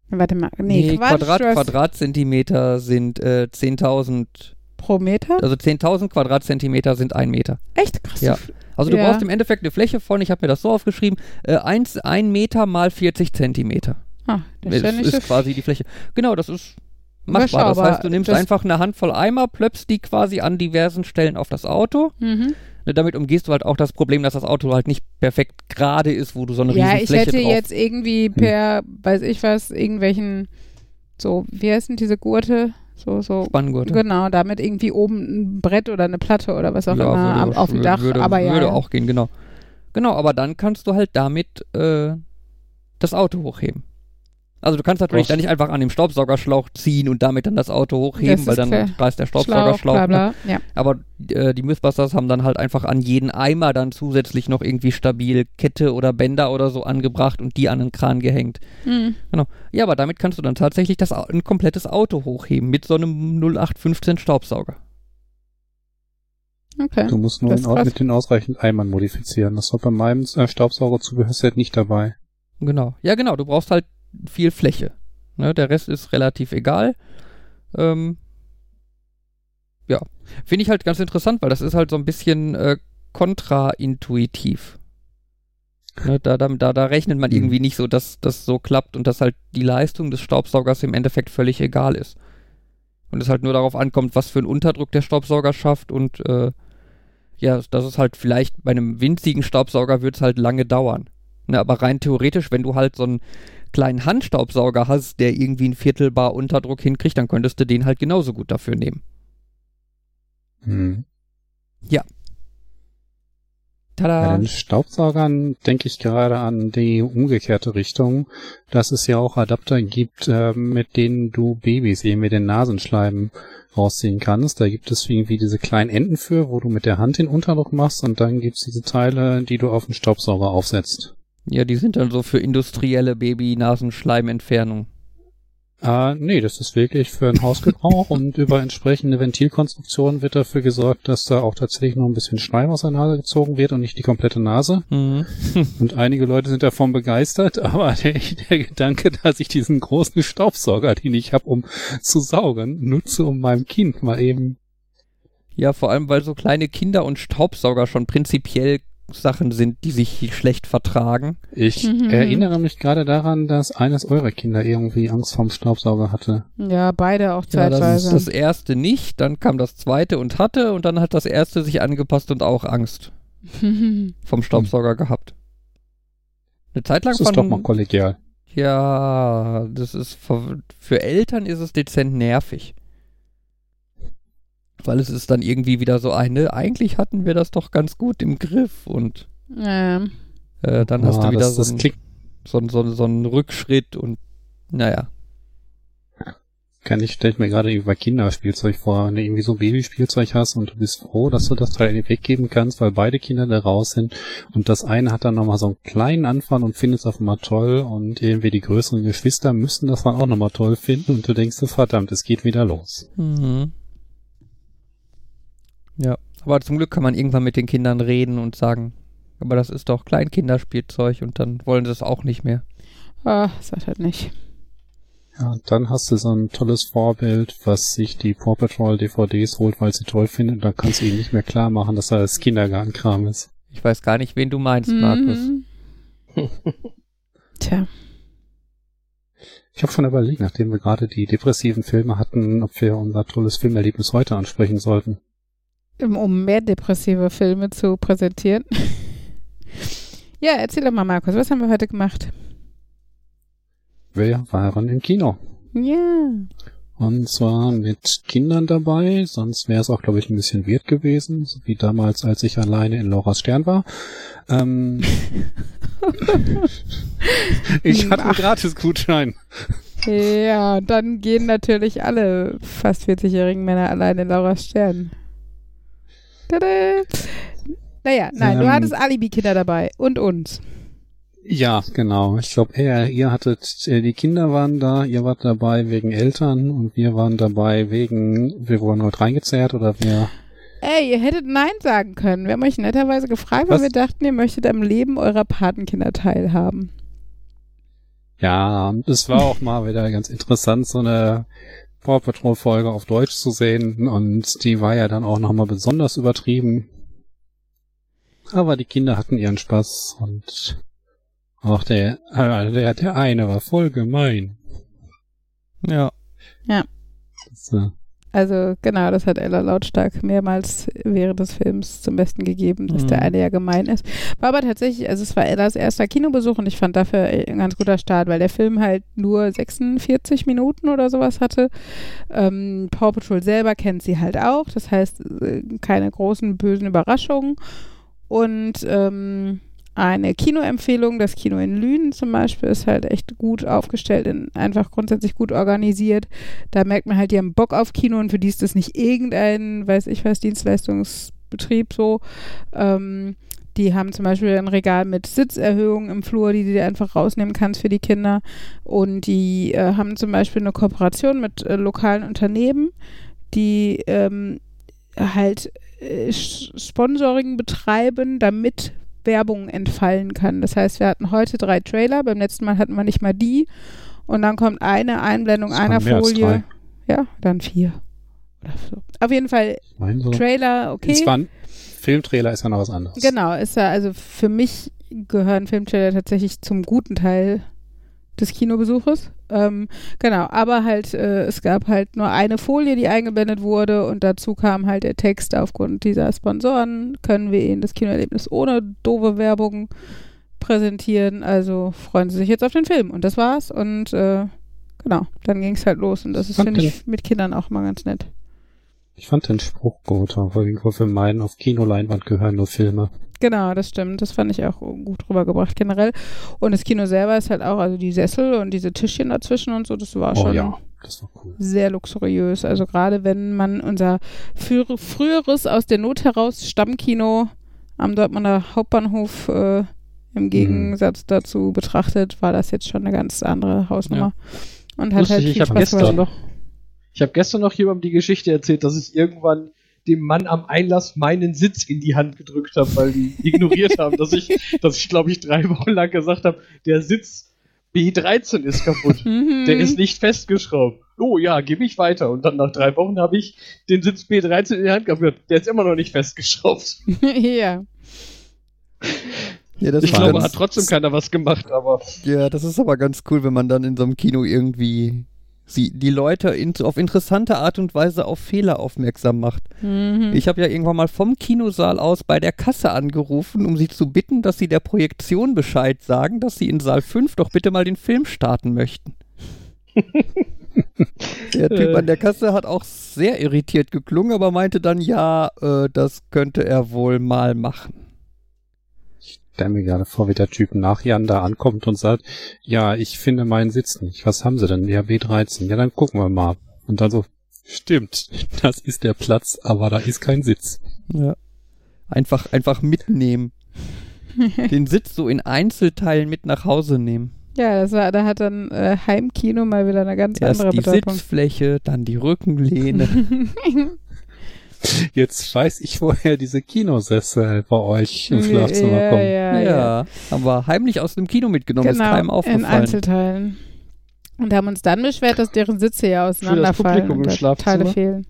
Warte mal, nee, Nee, Quatsch, Quadrat, Quadratzentimeter sind äh, 10.000, pro Meter? also 10.000 Quadratzentimeter sind ein Meter. Echt krass. Ja. Also du Ja. brauchst im Endeffekt eine Fläche von, ich habe mir das so aufgeschrieben, äh, 1, 1 Meter mal 40 Zentimeter. Ah, das ist Das ist so quasi die Fläche. Genau, das ist machbar. Das heißt, du nimmst Das- einfach eine Handvoll Eimer, plöpst die quasi an diversen Stellen auf das Auto. Mhm. Ne, damit umgehst du halt auch das Problem, dass das Auto halt nicht perfekt gerade ist, wo du so eine Ja, riesen ich Fläche hätte drauf jetzt irgendwie per, weiß ich was, irgendwelchen, so, wie heißen diese Gurte? So, so. Spanngurte. Genau, damit irgendwie oben ein Brett oder eine Platte oder was auch Ja, immer würde- auf dem Dach. Würde, aber ja, würde ja. auch gehen, genau. Genau, aber dann kannst du halt damit äh, das Auto hochheben. Also du kannst natürlich dann nicht einfach an dem Staubsaugerschlauch ziehen und damit dann das Auto hochheben, Das weil dann klar. reißt der Schlauch, Staubsaugerschlauch. bla ne? bla. Ja. Aber äh, die Mythbusters haben dann halt einfach an jeden Eimer dann zusätzlich noch irgendwie stabil Kette oder Bänder oder so angebracht und die an den Kran gehängt. Mhm. Ja, aber damit kannst du dann tatsächlich das, ein komplettes Auto hochheben mit so einem 0815 Staubsauger. Okay. Du musst nur mit den ausreichend Eimern modifizieren. Das war bei meinem äh, Staubsaugerzubehörset nicht dabei. Genau. Ja, genau. Du brauchst halt viel Fläche. Ne, der Rest ist relativ egal. Ähm, ja. Finde ich halt ganz interessant, weil das ist halt so ein bisschen äh, kontraintuitiv. Ne, da, da, da, da rechnet man Mhm. irgendwie nicht so, dass das so klappt und dass halt die Leistung des Staubsaugers im Endeffekt völlig egal ist. Und es halt nur darauf ankommt, was für einen Unterdruck der Staubsauger schafft und äh, ja, das ist halt vielleicht bei einem winzigen Staubsauger wird es halt lange dauern. Ne, aber rein theoretisch, wenn du halt so einen kleinen Handstaubsauger hast, der irgendwie einen Viertelbar Unterdruck hinkriegt, dann könntest du den halt genauso gut dafür nehmen. Hm. Bei Tada! den Staubsaugern denke ich gerade an die umgekehrte Richtung, dass es ja auch Adapter gibt, äh, mit denen du Babys eben mit den Nasenschleimen rausziehen kannst. Da gibt es irgendwie diese kleinen Enden für, wo du mit der Hand den Unterdruck machst und dann gibt's diese Teile, die du auf den Staubsauger aufsetzt. Ja, die sind dann so für industrielle Baby-Nasenschleimentfernung. Äh, nee, das ist wirklich für den Hausgebrauch und über entsprechende Ventilkonstruktionen wird dafür gesorgt, dass da auch tatsächlich noch ein bisschen Schleim aus der Nase gezogen wird und nicht die komplette Nase. Mhm. Und einige Leute sind davon begeistert, aber der, der Gedanke, dass ich diesen großen Staubsauger, den ich habe, um zu saugen, nutze, um meinem Kind mal eben. Ja, vor allem, weil so kleine Kinder und Staubsauger schon prinzipiell Sachen sind, die sich schlecht vertragen. Ich Mhm. erinnere mich gerade daran, dass eines eurer Kinder irgendwie Angst vorm Staubsauger hatte. Ja, beide auch Ja, das zeitweise. ist das erste nicht, dann kam das zweite und hatte und dann hat das erste sich angepasst und auch Angst vom Staubsauger gehabt. Eine Zeit lang Das ist doch mal kollegial. Ja, das ist für, für Eltern ist es dezent nervig. Weil es ist dann irgendwie wieder so eine, eigentlich hatten wir das doch ganz gut im Griff und ähm, äh, dann hast Ah, du wieder das, so, das einen, so, so, so einen Rückschritt und naja. kann ich, stell ich mir gerade bei Kinderspielzeug vor, wenn du irgendwie so Babyspielzeug hast und du bist froh, dass du das Teil weggeben kannst, weil beide Kinder da raus sind und das eine hat dann nochmal so einen kleinen Anfang und findet es auf einmal toll und irgendwie die größeren Geschwister müssen das dann auch nochmal toll finden und du denkst verdammt, es geht wieder los. Mhm. Ja, aber zum Glück kann man irgendwann mit den Kindern reden und sagen, aber das ist doch Kleinkinderspielzeug und dann wollen sie es auch nicht mehr. ah, sag halt nicht. Ja, und dann hast du so ein tolles Vorbild, was sich die Paw Patrol DVDs holt, weil sie toll findet. Und dann kannst du ihnen nicht mehr klar machen, dass das Kindergartenkram ist. Ich weiß gar nicht, wen du meinst, Markus. Mhm. Tja. Ich habe schon überlegt, nachdem wir gerade die depressiven Filme hatten, ob wir unser tolles Filmerlebnis heute ansprechen sollten. Um mehr depressive Filme zu präsentieren. ja, erzähl doch mal, Markus, was haben wir heute gemacht? Wir waren im Kino. Ja. Und zwar mit Kindern dabei, sonst wäre es auch, glaube ich, ein bisschen weird gewesen, so wie damals, als ich alleine in Laura's Stern war. Ähm, ich hatte einen Gratis-Gutschein. Ja, dann gehen natürlich alle fast 40-jährigen Männer alleine in Laura's Stern. Tada. Naja, nein, du Ähm. hattest Alibi-Kinder dabei und uns. Ja, genau. Ich glaube, ihr, ihr hattet, äh, die Kinder waren da, ihr wart dabei wegen Eltern und wir waren dabei wegen, wir wurden heute reingezerrt oder wir. Ey, ihr hättet Nein sagen können. Wir haben euch netterweise gefragt, weil Was? wir dachten, ihr möchtet am Leben eurer Patenkinder teilhaben. Ja, es war auch mal wieder ganz interessant, so eine Paw Patrol Folge auf Deutsch zu sehen und die war ja dann auch nochmal besonders übertrieben. Aber die Kinder hatten ihren Spaß und auch der, äh, der, der eine war voll gemein. Ja. Das, äh, Also genau, das hat Ella lautstark mehrmals während des Films zum Besten gegeben, dass Mhm. der eine ja gemein ist. War aber tatsächlich, also es war Ellas erster Kinobesuch und ich fand dafür ein ganz guter Start, weil der Film halt nur 46 Minuten oder sowas hatte. Ähm, Paw Patrol selber kennt sie halt auch, das heißt äh, keine großen bösen Überraschungen. Und ähm, eine Kinoempfehlung, das Kino in Lünen zum Beispiel ist halt echt gut aufgestellt, in, einfach grundsätzlich gut organisiert. Da merkt man halt, die haben Bock auf Kino und für die ist das nicht irgendein, weiß ich was, Dienstleistungsbetrieb so. Ähm, die haben zum Beispiel ein Regal mit Sitzerhöhungen im Flur, die du dir einfach rausnehmen kannst für die Kinder. Und die äh, haben zum Beispiel eine Kooperation mit äh, lokalen Unternehmen, die ähm, halt äh, Sponsoring betreiben, damit Werbung entfallen kann. Das heißt, wir hatten heute drei Trailer, beim letzten Mal hatten wir nicht mal die. Und dann kommt eine Einblendung Es einer Folie. Ja, dann vier. Oder so. Auf jeden Fall so. Trailer, okay. Es war ein Filmtrailer ist ja noch was anderes. Genau, ist ja, also für mich gehören Filmtrailer tatsächlich zum guten Teil des Kinobesuches. Ähm, genau, aber halt, äh, es gab halt nur eine Folie, die eingeblendet wurde und dazu kam halt der Text, aufgrund dieser Sponsoren können wir Ihnen das Kinoerlebnis ohne doofe Werbung präsentieren, also freuen Sie sich jetzt auf den Film. Und das war's und äh, genau, dann ging es halt los und das ist, finde ich, mit Kindern auch mal ganz nett. Ich fand den Spruch gut, aber für meinen auf Kinoleinwand gehören nur Filme. Genau, das stimmt. Das fand ich auch gut rübergebracht generell. Und das Kino selber ist halt auch, also die Sessel und diese Tischchen dazwischen und so, das war Oh schon ja, das war cool. sehr luxuriös. Also gerade wenn man unser frü früheres aus der Not heraus Stammkino am Dortmunder Hauptbahnhof äh, Mhm. im Gegensatz dazu betrachtet, war das jetzt schon eine ganz andere Hausnummer. Und hat Lustig, halt ich viel habe Spaß gestern noch, ich habe gestern noch jemandem die Geschichte erzählt, dass ich irgendwann dem Mann am Einlass meinen Sitz in die Hand gedrückt habe, weil die ignoriert haben, dass ich, dass ich glaube ich drei Wochen lang gesagt habe, der Sitz B13 ist kaputt. Mhm. Der ist nicht festgeschraubt. Oh ja, gebe ich weiter. Und dann nach drei Wochen habe ich den Sitz B13 in die Hand gehabt. Der ist immer noch nicht festgeschraubt. ja. Ja, das Ich ist glaube, ganz- hat trotzdem keiner was gemacht, aber Ja, das ist aber ganz cool, wenn man dann in so einem Kino irgendwie sie, die Leute in, auf interessante Art und Weise auf Fehler aufmerksam macht. Mhm. Ich habe ja irgendwann mal vom Kinosaal aus bei der Kasse angerufen, um sie zu bitten, dass sie der Projektion Bescheid sagen, dass sie in Saal 5 doch bitte mal den Film starten möchten. der Typ Äh. an der Kasse hat auch sehr irritiert geklungen, aber meinte dann, ja, äh, das könnte er wohl mal machen. Ich stelle mir gerade vor, wie der Typ nach Jan da ankommt und sagt, ja, ich finde meinen Sitz nicht. Was haben sie denn? Ja, B13. Ja, dann gucken wir mal. Und dann so, stimmt, das ist der Platz, aber da ist kein Sitz. Ja. Einfach, einfach mitnehmen. den Sitz so in Einzelteilen mit nach Hause nehmen. Ja, das war, da hat dann äh, Heimkino mal wieder eine ganz Erst andere die Bedeutung. Sitzfläche, dann die Rückenlehne. Jetzt weiß ich, woher diese Kinosessel bei euch im Schlafzimmer ja, kommen. Ja, ja, ja. haben wir heimlich aus dem Kino mitgenommen, ist keinem Genau, in aufgefallen. Einzelteilen. Und haben uns dann beschwert, dass deren Sitze ja auseinanderfallen Publikum und im da Schlafzimmer. Teile fehlen.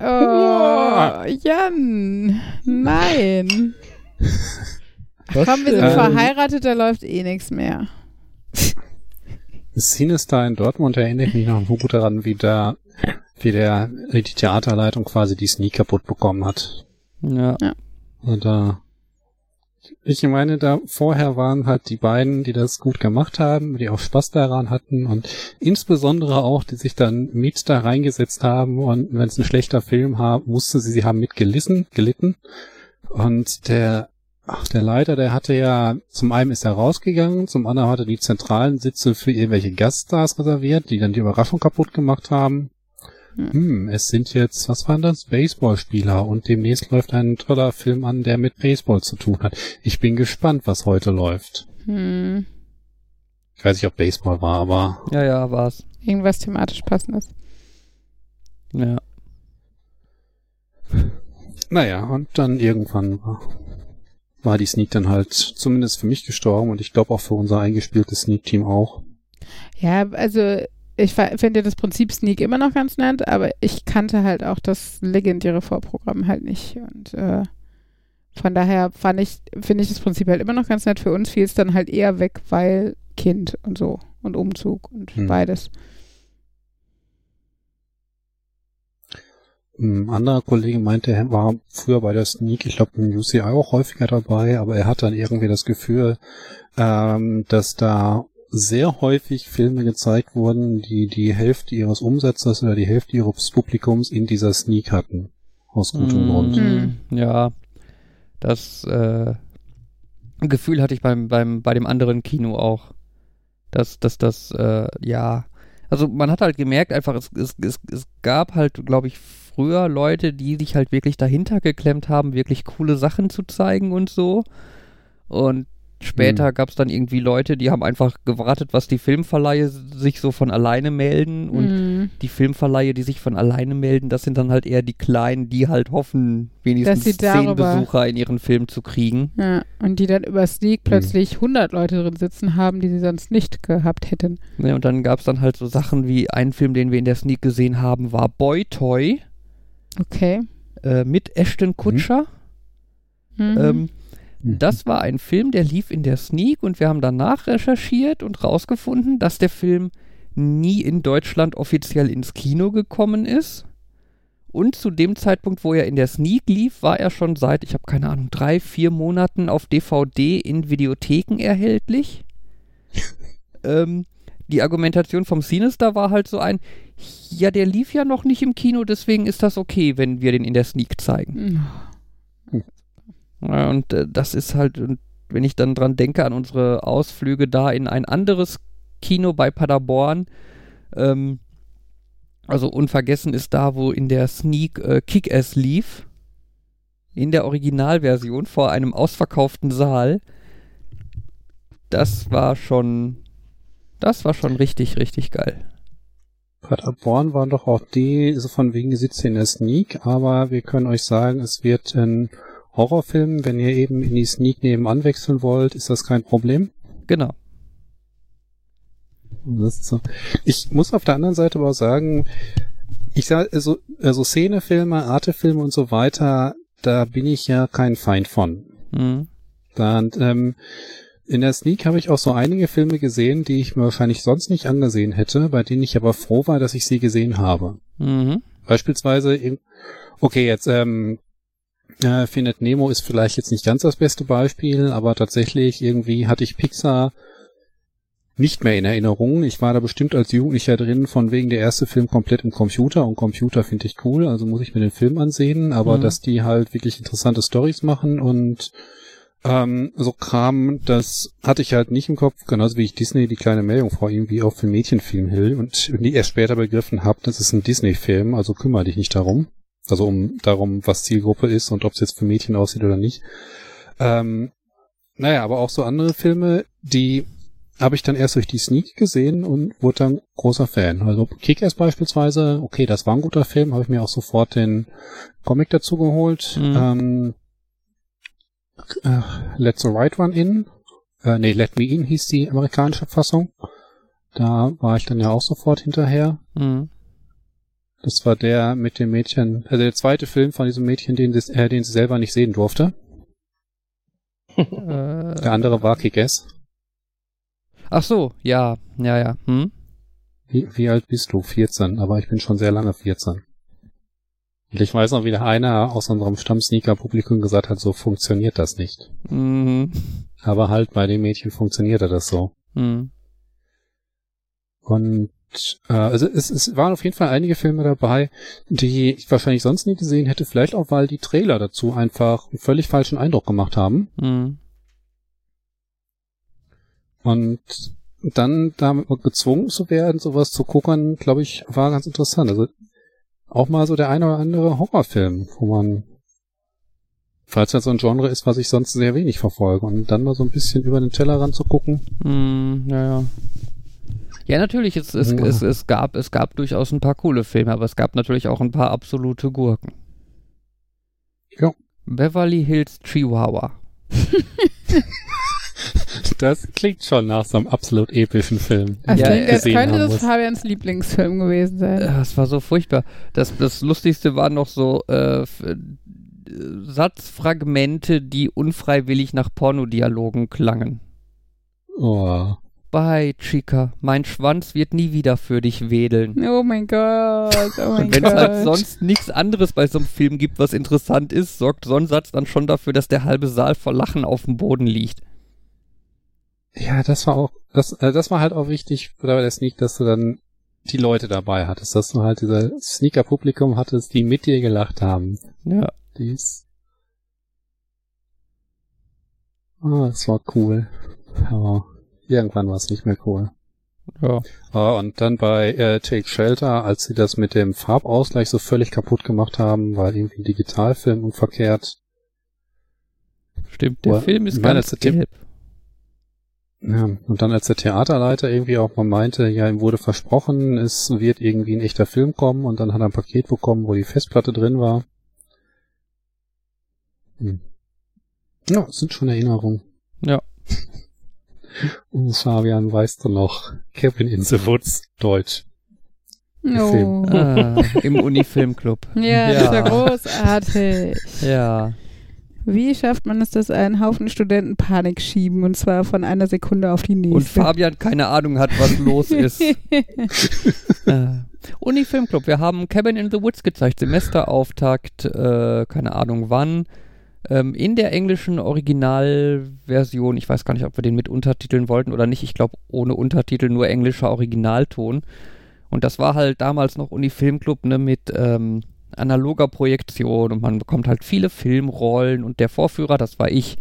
Oh, Jan, nein. Ach, komm, wir sind Ähm. verheiratet, da läuft eh nichts mehr. Sinister in Dortmund erinnert mich noch gut daran, wie da, wie der, die Theaterleitung quasi die Sneak kaputt bekommen hat. Ja. Und da, ich meine, da vorher waren halt die beiden, die das gut gemacht haben, die auch Spaß daran hatten und insbesondere auch, die sich dann mit da reingesetzt haben und wenn es ein schlechter Film war, wussten sie, sie haben mitgelitten, gelitten. Und der, ach, der Leiter, der hatte ja, zum einen ist er rausgegangen, zum anderen hatte die zentralen Sitze für irgendwelche Gaststars reserviert, die dann die Überraschung kaputt gemacht haben. Hm, es sind jetzt, was waren das? Baseballspieler und demnächst läuft ein toller Film an, der mit Baseball zu tun hat. Ich bin gespannt, was heute läuft. Hm. Ich weiß nicht, ob Baseball war, aber. Ja, ja, war's. Irgendwas thematisch passendes. Ja. Naja, und dann irgendwann war, war die Sneak dann halt zumindest für mich gestorben und ich glaube auch für unser eingespieltes Sneak-Team auch. Ja, also ich finde das Prinzip Sneak immer noch ganz nett, aber ich kannte halt auch das legendäre Vorprogramm halt nicht. Und äh, von daher fand ich, finde ich das Prinzip halt immer noch ganz nett. Für uns fiel es dann halt eher weg, weil Kind und so und Umzug und hm. beides. Ein anderer Kollege meinte, er war früher bei der Sneak, ich glaube im UCI auch häufiger dabei, aber er hat dann irgendwie das Gefühl, ähm, dass da sehr häufig Filme gezeigt wurden, die die Hälfte ihres Umsatzes oder die Hälfte ihres Publikums in dieser Sneak hatten. Aus gutem mm, Grund. Mhm. Ja, das äh, Gefühl hatte ich beim, beim, bei dem anderen Kino auch. Dass, dass das, äh, ja, also man hat halt gemerkt, einfach, es, es, es, es gab halt, glaube ich, früher Leute, die sich halt wirklich dahinter geklemmt haben, wirklich coole Sachen zu zeigen und so. Und Später mhm. gab es dann irgendwie Leute, die haben einfach gewartet, was die Filmverleihe sich so von alleine melden. Und mhm. die Filmverleihe, die sich von alleine melden, das sind dann halt eher die Kleinen, die halt hoffen, wenigstens zehn Besucher in ihren Film zu kriegen. Ja, und die dann über Sneak mhm. plötzlich 100 Leute drin sitzen haben, die sie sonst nicht gehabt hätten. Ja, und dann gab es dann halt so Sachen wie ein Film, den wir in der Sneak gesehen haben, war Boy Toy. Okay. Äh, mit Ashton Kutscher. Mhm. Ähm, Mhm. Das war ein Film, der lief in der Sneak und wir haben danach recherchiert und rausgefunden, dass der Film nie in Deutschland offiziell ins Kino gekommen ist. Und zu dem Zeitpunkt, wo er in der Sneak lief, war er schon seit, ich habe keine Ahnung, drei, vier Monaten auf DVD in Videotheken erhältlich. ähm, die Argumentation vom Sinister war halt so ein, ja, der lief ja noch nicht im Kino, deswegen ist das okay, wenn wir den in der Sneak zeigen. Mhm. Und äh, das ist halt, wenn ich dann dran denke an unsere Ausflüge da in ein anderes Kino bei Paderborn, ähm, also unvergessen ist da, wo in der Sneak äh, Kick-Ass lief, in der Originalversion vor einem ausverkauften Saal. Das war schon, das war schon richtig, richtig geil. Paderborn waren doch auch die, so von wegen, sitzt in der Sneak, aber wir können euch sagen, es wird in Horrorfilmen, wenn ihr eben in die Sneak nebenan wechseln wollt, ist das kein Problem. Genau. So. Ich muss auf der anderen Seite aber auch sagen, ich sage, also, also Szenefilme, Artefilme und so weiter, da bin ich ja kein Feind von. Mhm. Dann, ähm, in der Sneak habe ich auch so einige Filme gesehen, die ich mir wahrscheinlich sonst nicht angesehen hätte, bei denen ich aber froh war, dass ich sie gesehen habe. Mhm. Beispielsweise, okay, jetzt ähm, äh, Findet Nemo ist vielleicht jetzt nicht ganz das beste Beispiel, aber tatsächlich irgendwie hatte ich Pixar nicht mehr in Erinnerung. Ich war da bestimmt als Jugendlicher drin, von wegen der erste Film komplett im Computer und Computer finde ich cool, also muss ich mir den Film ansehen, aber mhm. dass die halt wirklich interessante Stories machen und ähm, so Kram, das hatte ich halt nicht im Kopf, genauso wie ich Disney die kleine Meerjungfrau irgendwie auch für Mädchenfilm hielt und nie erst später begriffen habe, das ist ein Disney-Film, also kümmere dich nicht darum. Also um darum, was Zielgruppe ist und ob es jetzt für Mädchen aussieht oder nicht. Ähm, naja, aber auch so andere Filme, die habe ich dann erst durch die Sneak gesehen und wurde dann großer Fan. Also Kick-Ass beispielsweise, okay, das war ein guter Film, habe ich mir auch sofort den Comic dazu geholt. Mhm. Ähm, äh, Let's the Right One In, äh, nee, Let Me In hieß die amerikanische Fassung. Da war ich dann ja auch sofort hinterher. Mhm. Das war der mit dem Mädchen, also der zweite Film von diesem Mädchen, den, äh, den sie selber nicht sehen durfte. Der andere war Kick-Ass. Ach so, ja, ja, ja. Hm? Wie, wie alt bist du? 14, aber ich bin schon sehr lange 14. Und ich weiß noch, wie der einer aus unserem Stamm-Sneaker-Publikum gesagt hat, so funktioniert das nicht. Mhm. Aber halt bei den Mädchen funktionierte das so. Mhm. Und äh, also es, es waren auf jeden Fall einige Filme dabei, die ich wahrscheinlich sonst nie gesehen hätte, vielleicht auch, weil die Trailer dazu einfach einen völlig falschen Eindruck gemacht haben. Mhm. Und dann damit gezwungen zu werden, sowas zu gucken, glaube ich, war ganz interessant. Also auch mal so der eine oder andere Horrorfilm, wo man, falls das so ein Genre ist, was ich sonst sehr wenig verfolge, und dann mal so ein bisschen über den Tellerrand zu gucken. Mhm, ja, ja. Ja, natürlich, es, es, Ja. es, es, gab, es gab durchaus ein paar coole Filme, aber es gab natürlich auch ein paar absolute Gurken. Ja. Beverly Hills Chihuahua. Das klingt schon nach so einem absolut epischen Film. Das, Ja, das könnte das muss. Fabians Lieblingsfilm gewesen sein. Das war so furchtbar. Das, das Lustigste waren noch so äh, äh, Satzfragmente, die unfreiwillig nach Pornodialogen klangen. Oh. Bye, Chica. Mein Schwanz wird nie wieder für dich wedeln. Oh mein Gott, oh mein Und wenn es halt sonst nichts anderes bei so einem Film gibt, was interessant ist, sorgt so ein Satz dann schon dafür, dass der halbe Saal vor Lachen auf dem Boden liegt. Ja, das war auch, das, äh, das war halt auch wichtig bei der Sneak, dass du dann die Leute dabei hattest, dass du halt dieser Sneaker-Publikum hattest, die mit dir gelacht haben. Ja. Dies. Ah, das war cool. Aber irgendwann war es nicht mehr cool. ja. Ah, und dann bei äh, Take Shelter, als sie das mit dem Farbausgleich so völlig kaputt gemacht haben, weil irgendwie Digitalfilm unverkehrt. Stimmt, der Film ist meine, ganz gelb. Ja, und dann als der Theaterleiter irgendwie auch mal meinte, ja, ihm wurde versprochen, es wird irgendwie ein echter Film kommen und dann hat er ein Paket bekommen, wo die Festplatte drin war. Hm. Ja, das sind schon Erinnerungen. Ja. Und Fabian, weißt du noch, Cabin in the Woods, Deutsch. Oh. Ah, Im Uni-Filmclub. Ja, das ist ja großartig. Ja. Wie schafft man es, dass einen Haufen Studenten Panik schieben und zwar von einer Sekunde auf die nächste? Und Fabian keine Ahnung hat, was los ist. äh, Uni-Filmclub, wir haben Cabin in the Woods gezeigt, Semesterauftakt, äh, keine Ahnung wann. Ähm, in der englischen Originalversion, ich weiß gar nicht, ob wir den mit Untertiteln wollten oder nicht, ich glaube ohne Untertitel, nur englischer Originalton. Und das war halt damals noch Uni-Filmclub, ne, mit ähm, analoger Projektion und man bekommt halt viele Filmrollen und der Vorführer, das war ich,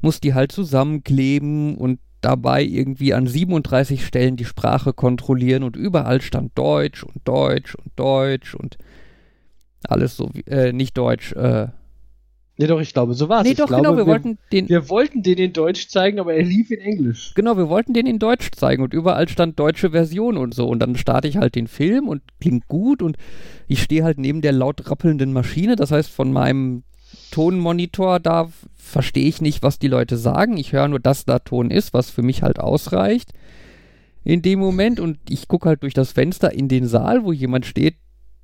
muss die halt zusammenkleben und dabei irgendwie an 37 Stellen die Sprache kontrollieren und überall stand Deutsch und Deutsch und Deutsch und alles so wie, äh, nicht Deutsch, äh, Nee, doch, ich glaube, so war es. nee, ich doch, glaube, genau, wir, wir, wollten den, wir wollten den in Deutsch zeigen, aber er lief in Englisch. genau, wir wollten den in Deutsch zeigen und überall stand deutsche Version und so und dann starte ich halt den Film und klingt gut und ich stehe halt neben der laut rappelnden Maschine, das heißt von meinem Tonmonitor, da verstehe ich nicht, was die Leute sagen. Ich höre nur, dass da Ton ist, was für mich halt ausreicht in dem Moment. Und ich gucke halt durch das Fenster in den Saal, wo jemand steht,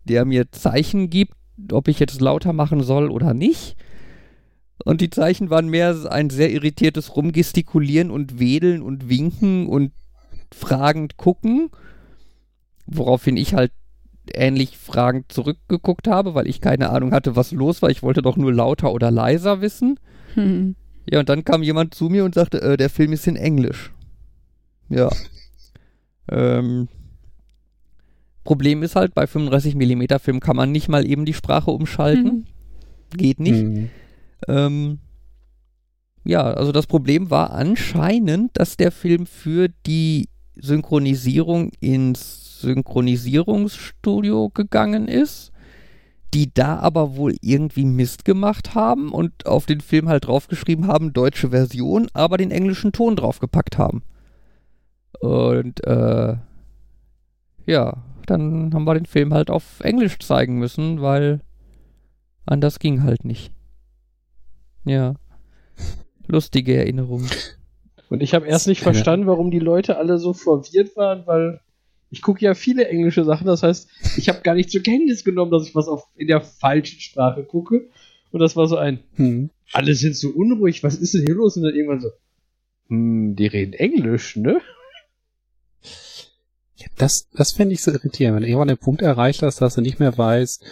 der mir Zeichen gibt, ob ich jetzt lauter machen soll oder nicht. Und die Zeichen waren mehr ein sehr irritiertes Rumgestikulieren und Wedeln und Winken und fragend gucken. Woraufhin ich halt ähnlich fragend zurückgeguckt habe, weil ich keine Ahnung hatte, was los war. Ich wollte doch nur lauter oder leiser wissen. Hm. Ja, und dann kam jemand zu mir und sagte, äh, der Film ist in Englisch. Ja. Ähm, Problem ist halt, bei 35mm Film kann man nicht mal eben die Sprache umschalten. Geht nicht. Hm. Ähm, ja, also das Problem war anscheinend, dass der Film für die Synchronisierung ins Synchronisierungsstudio gegangen ist, die da aber wohl irgendwie Mist gemacht haben und auf den Film halt draufgeschrieben haben, deutsche Version, aber den englischen Ton draufgepackt haben. Und äh, ja, dann haben wir den Film halt auf Englisch zeigen müssen, weil anders ging halt nicht. Ja. Lustige Erinnerung. Und ich habe erst nicht verstanden, warum die Leute alle so verwirrt waren, weil ich gucke ja viele englische Sachen. Das heißt, ich habe gar nicht zur Kenntnis genommen, dass ich was auf, in der falschen Sprache gucke. Und das war so ein, Hm. alle sind so unruhig, was ist denn hier los? Und dann irgendwann so, hm, die reden Englisch, ne? Ja, das, das finde ich so irritierend, wenn du irgendwann den Punkt erreicht hast, dass du nicht mehr weißt,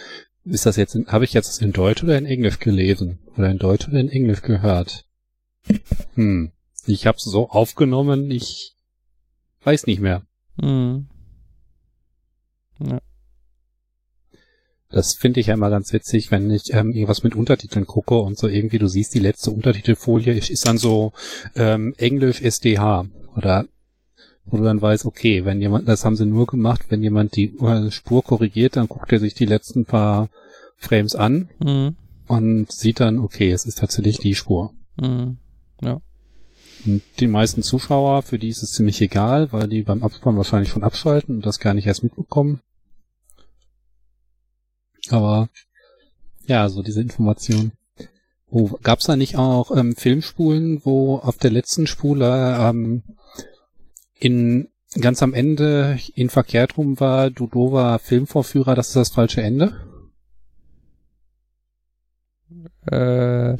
Ist das jetzt, habe ich jetzt in Deutsch oder in Englisch gelesen? Oder in Deutsch oder in Englisch gehört? Hm. Ich hab's so aufgenommen, ich weiß nicht mehr. Hm. Ja. Das finde ich ja immer ganz witzig, wenn ich ähm, irgendwas mit Untertiteln gucke und so irgendwie, du siehst die letzte Untertitelfolie, ist dann so ähm, Englisch SDH oder wo du dann weißt, okay, wenn jemand, das haben sie nur gemacht, wenn jemand die Spur korrigiert, dann guckt er sich die letzten paar Frames an mhm. und sieht dann, okay, es ist tatsächlich die Spur. Mhm. Ja. Und die meisten Zuschauer, für die ist es ziemlich egal, weil die beim Abspann wahrscheinlich schon abschalten und das gar nicht erst mitbekommen. Aber ja, so diese Information. Oh, gab's da nicht auch ähm, Filmspulen, wo auf der letzten Spule ähm, in ganz am Ende in verkehrt rum war, Dudova Filmvorführer, das ist das falsche Ende? Äh,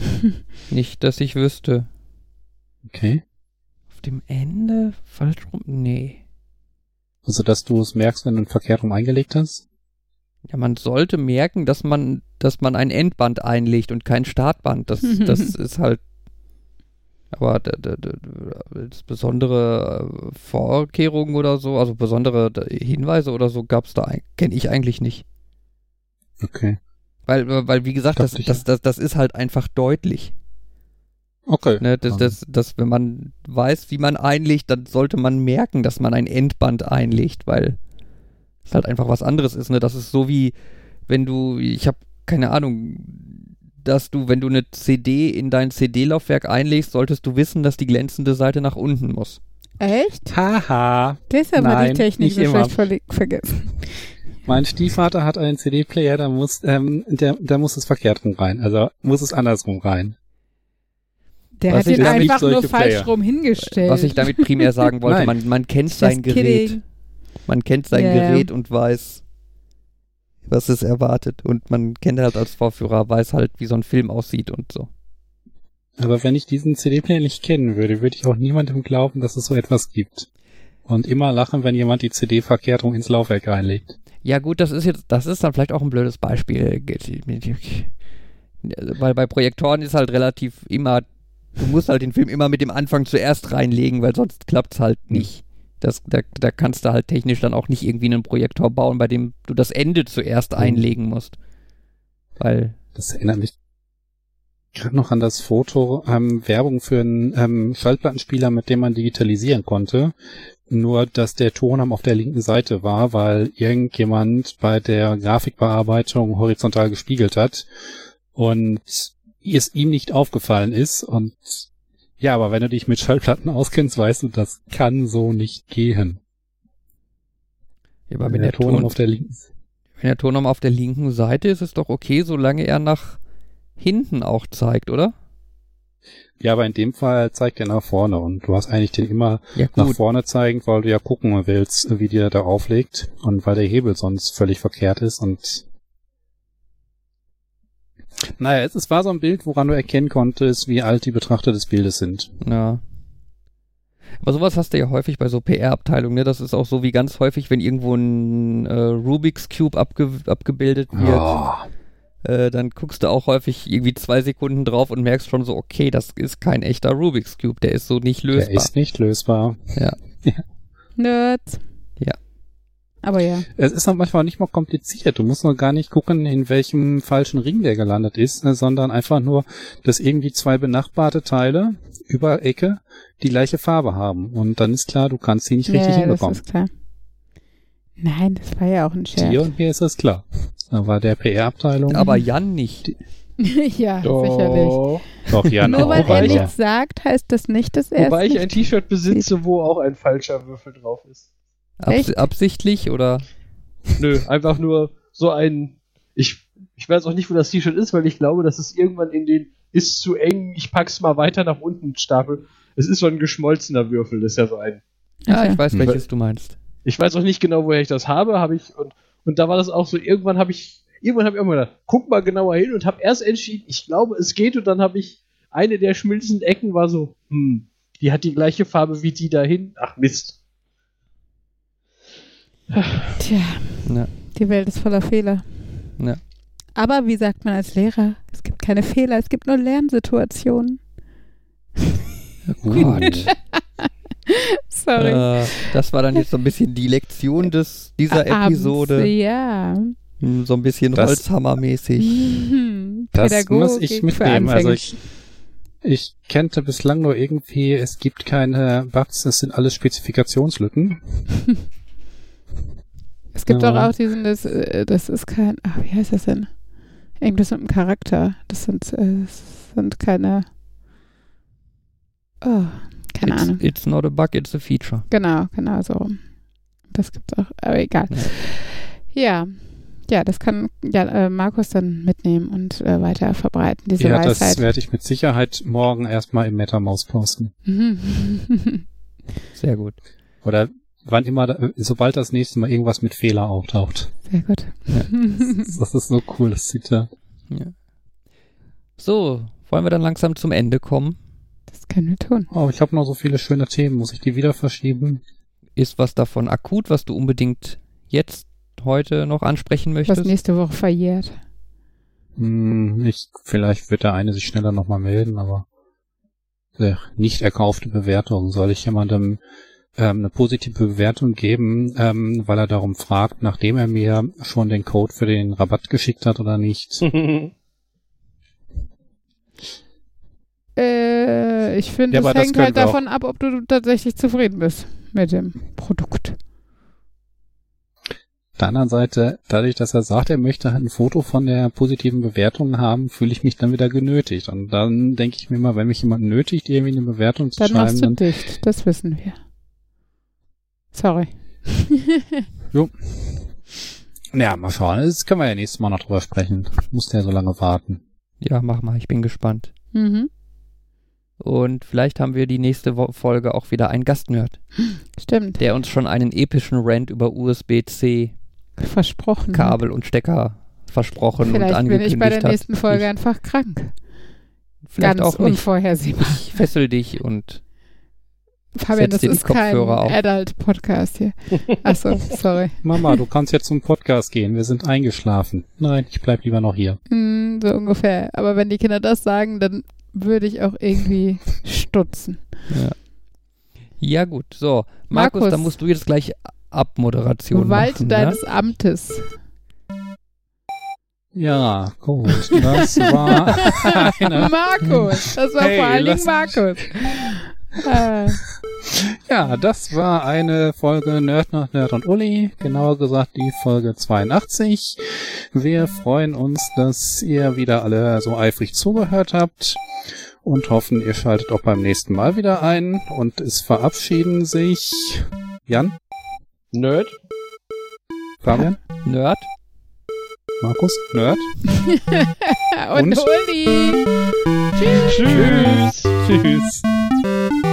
nicht, dass ich wüsste. Okay. Auf dem Ende falsch rum? Nee. Also, dass du es merkst, wenn du ein verkehrt rum eingelegt hast? Ja, man sollte merken, dass man, dass man ein Endband einlegt und kein Startband. Das, das ist halt. Aber das besondere äh, Vorkehrungen oder so, also besondere Hinweise oder so, gab es da, kenne ich eigentlich nicht. Okay. Weil, weil wie gesagt, das, das, das, das ist halt einfach deutlich. Okay. Ne, das, das, das, wenn man weiß, wie man einlegt, dann sollte man merken, dass man ein Endband einlegt, weil es halt einfach was anderes ist. Ne? Das ist so wie, wenn du, ich habe keine Ahnung, dass du, wenn du eine CD in dein CD-Laufwerk einlegst, solltest du wissen, dass die glänzende Seite nach unten muss. Echt? Haha. Das haben wir die Technik so schlecht ver vergessen. Mein Stiefvater hat einen CD-Player, da muss, ähm, der, da muss es verkehrt rum rein. Also muss es andersrum rein. Der Was hat ihn einfach nur falsch rum hingestellt. Was ich damit primär sagen wollte, man, man kennt sein Gerät. Kidding. Man kennt sein yeah. Gerät und weiß, was es erwartet. Und man kennt halt als Vorführer, weiß halt, wie so ein Film aussieht und so. Aber wenn ich diesen CD-Player nicht kennen würde, würde ich auch niemandem glauben, dass es so etwas gibt. Und immer lachen, wenn jemand die CD verkehrt rum ins Laufwerk reinlegt. Ja gut, das ist jetzt, das ist dann vielleicht auch ein blödes Beispiel. Weil bei Projektoren ist halt relativ immer, du musst halt den Film immer mit dem Anfang zuerst reinlegen, weil sonst klappt es halt hm. nicht. Das, da, da kannst du halt technisch dann auch nicht irgendwie einen Projektor bauen, bei dem du das Ende zuerst hm. einlegen musst. Weil. Das erinnert mich gerade noch an das Foto, ähm, Werbung für einen ähm, Schallplattenspieler, mit dem man digitalisieren konnte. Nur, dass der Ton auf der linken Seite war, weil irgendjemand bei der Grafikbearbeitung horizontal gespiegelt hat und es ihm nicht aufgefallen ist. Und ja, aber wenn du dich mit Schallplatten auskennst, weißt du, das kann so nicht gehen. Ja, aber wenn der, der Ton auf der linken wenn der Ton auf der linken Seite ist, ist es doch okay, solange er nach hinten auch zeigt, oder? Ja, aber in dem Fall zeigt er nach vorne und du hast eigentlich den immer ja, nach vorne zeigen, weil du ja gucken willst, wie der da auflegt und weil der Hebel sonst völlig verkehrt ist und naja, es, es war so ein Bild, woran du erkennen konntest, wie alt die Betrachter des Bildes sind. Ja. Aber sowas hast du ja häufig bei so PR-Abteilungen, ne? Das ist auch so wie ganz häufig, wenn irgendwo ein äh, Rubik's Cube abge abgebildet wird. Oh äh, dann guckst du auch häufig irgendwie zwei Sekunden drauf und merkst schon so, okay, das ist kein echter Rubik's Cube, der ist so nicht lösbar. Der ist nicht lösbar. Ja. ja. Nerds. Ja. Aber ja. Es ist auch manchmal nicht mal kompliziert. Du musst nur gar nicht gucken, in welchem falschen Ring der gelandet ist, ne, sondern einfach nur, dass irgendwie zwei benachbarte Teile über Ecke die gleiche Farbe haben. Und dann ist klar, du kannst sie nicht ja, richtig hinbekommen. Das ist klar. Nein, das war ja auch ein Scherz. Dir und mir ist das klar. Da war der PR-Abteilung. Aber Jan nicht. ja, Doch. sicherlich. Doch, Jan Nur weil er nichts sagt, heißt das nicht, dass er Wobei ich ein T-Shirt besitze, wo auch ein falscher Würfel drauf ist. Abs absichtlich oder? Nö, einfach nur so ein. Ich, ich weiß auch nicht, wo das T-Shirt ist, weil ich glaube, dass es irgendwann in den ist zu eng, ich pack's mal weiter nach unten Stapel. Es ist so ein geschmolzener Würfel, das ist ja so ein. Ja, ich weiß, welches du meinst. Ich weiß auch nicht genau, woher ich das habe, habe ich und und da war das auch so, irgendwann habe ich, irgendwann habe ich auch mal gedacht, guck mal genauer hin und habe erst entschieden, ich glaube, es geht. Und dann habe ich, eine der schmilzenden Ecken war so, hm, die hat die gleiche Farbe wie die dahin. Ach Mist. Tja, ja. die Welt ist voller Fehler. Ja. Aber wie sagt man als Lehrer? Es gibt keine Fehler, es gibt nur Lernsituationen. Gut. Sorry. Äh, das war dann jetzt so ein bisschen die Lektion des, dieser Abends, Episode. Ja. Hm, So ein bisschen Das- Holzhammermäßig. Mhm. Das muss ich mitnehmen. Also ich, ich kannte bislang nur irgendwie, es gibt keine Bugs, es sind alles Spezifikationslücken. Es gibt Ja. doch auch diesen, das, äh, das ist kein, ach, wie heißt das denn? Irgendwas mit einem Charakter. Das sind, äh, das sind keine, oh, keine it's, Ahnung. it's not a bug, it's a feature. Genau, genau so. rum. Das gibt's auch, aber egal. Ja. Ja, das kann ja, äh, Markus dann mitnehmen und äh, weiter verbreiten, diese Ja, das Weisheit. werde ich mit Sicherheit morgen erstmal im MetaMouse posten. Mhm. Sehr gut. Oder wann immer, da, sobald das nächste Mal irgendwas mit Fehler auftaucht. Sehr gut. Das ist so cool, das Zitat. Ja. So, wollen wir dann langsam zum Ende kommen? Das können wir tun. Oh, ich habe noch so viele schöne Themen. Muss ich die wieder verschieben? Ist was davon akut, was du unbedingt jetzt heute noch ansprechen Was möchtest? nächste Woche verjährt. Hm, ich, vielleicht wird der eine sich schneller nochmal melden, aber nicht erkaufte Bewertung. Soll ich jemandem ähm, eine positive Bewertung geben, ähm, weil er darum fragt, nachdem er mir schon den Code für den Rabatt geschickt hat oder nicht? Äh, ich finde, Ja, das hängt halt davon ab, ob du tatsächlich zufrieden bist mit dem Produkt. Auf der anderen Seite, dadurch, dass er sagt, er möchte halt ein Foto von der positiven Bewertung haben, fühle ich mich dann wieder genötigt. Und dann denke ich mir mal, wenn mich jemand nötigt, irgendwie eine Bewertung zu Dann schreiben, machst du dann dicht, das wissen wir. Sorry. ja, mal schauen. Das können wir ja nächstes Mal noch drüber sprechen. Muss der so lange warten. Ja, mach mal, ich bin gespannt. mhm. Und vielleicht haben wir die nächste Wo Folge auch wieder einen Gastnerd, Stimmt. der uns schon einen epischen Rant über USB-C, Versprochen. Kabel und Stecker versprochen und Vielleicht bin angekündigt ich bei der hat. nächsten Folge einfach krank. Vielleicht Ganz auch nicht. unvorhersehbar. Ich fessel dich und Fabian, Setz das ist kein Kopfhörer auf. Adult-Podcast hier. Achso, sorry. Mama, du kannst jetzt zum Podcast gehen. Wir sind eingeschlafen. Nein, ich bleib lieber noch hier. Hm, so ungefähr. Aber wenn die Kinder das sagen, dann würde ich auch irgendwie stutzen. ja. ja gut, so. Markus, Markus. dann musst du jetzt gleich Abmoderation Gewalt machen. deines Amtes. Ja, gut. Das war Markus. Das war Hey, vor allen Dingen Markus. Äh, ja, das war eine Folge Nerd nach Nerd und Uli. Genauer gesagt die Folge 82. Wir freuen uns, dass ihr wieder alle so eifrig zugehört habt und hoffen, ihr schaltet auch beim nächsten Mal wieder ein. Und es verabschieden sich Jan, Nerd. Fabian, Ne? Nerd. Markus, Nerd. und, Und? Uli. Tschüss. Tschüss. you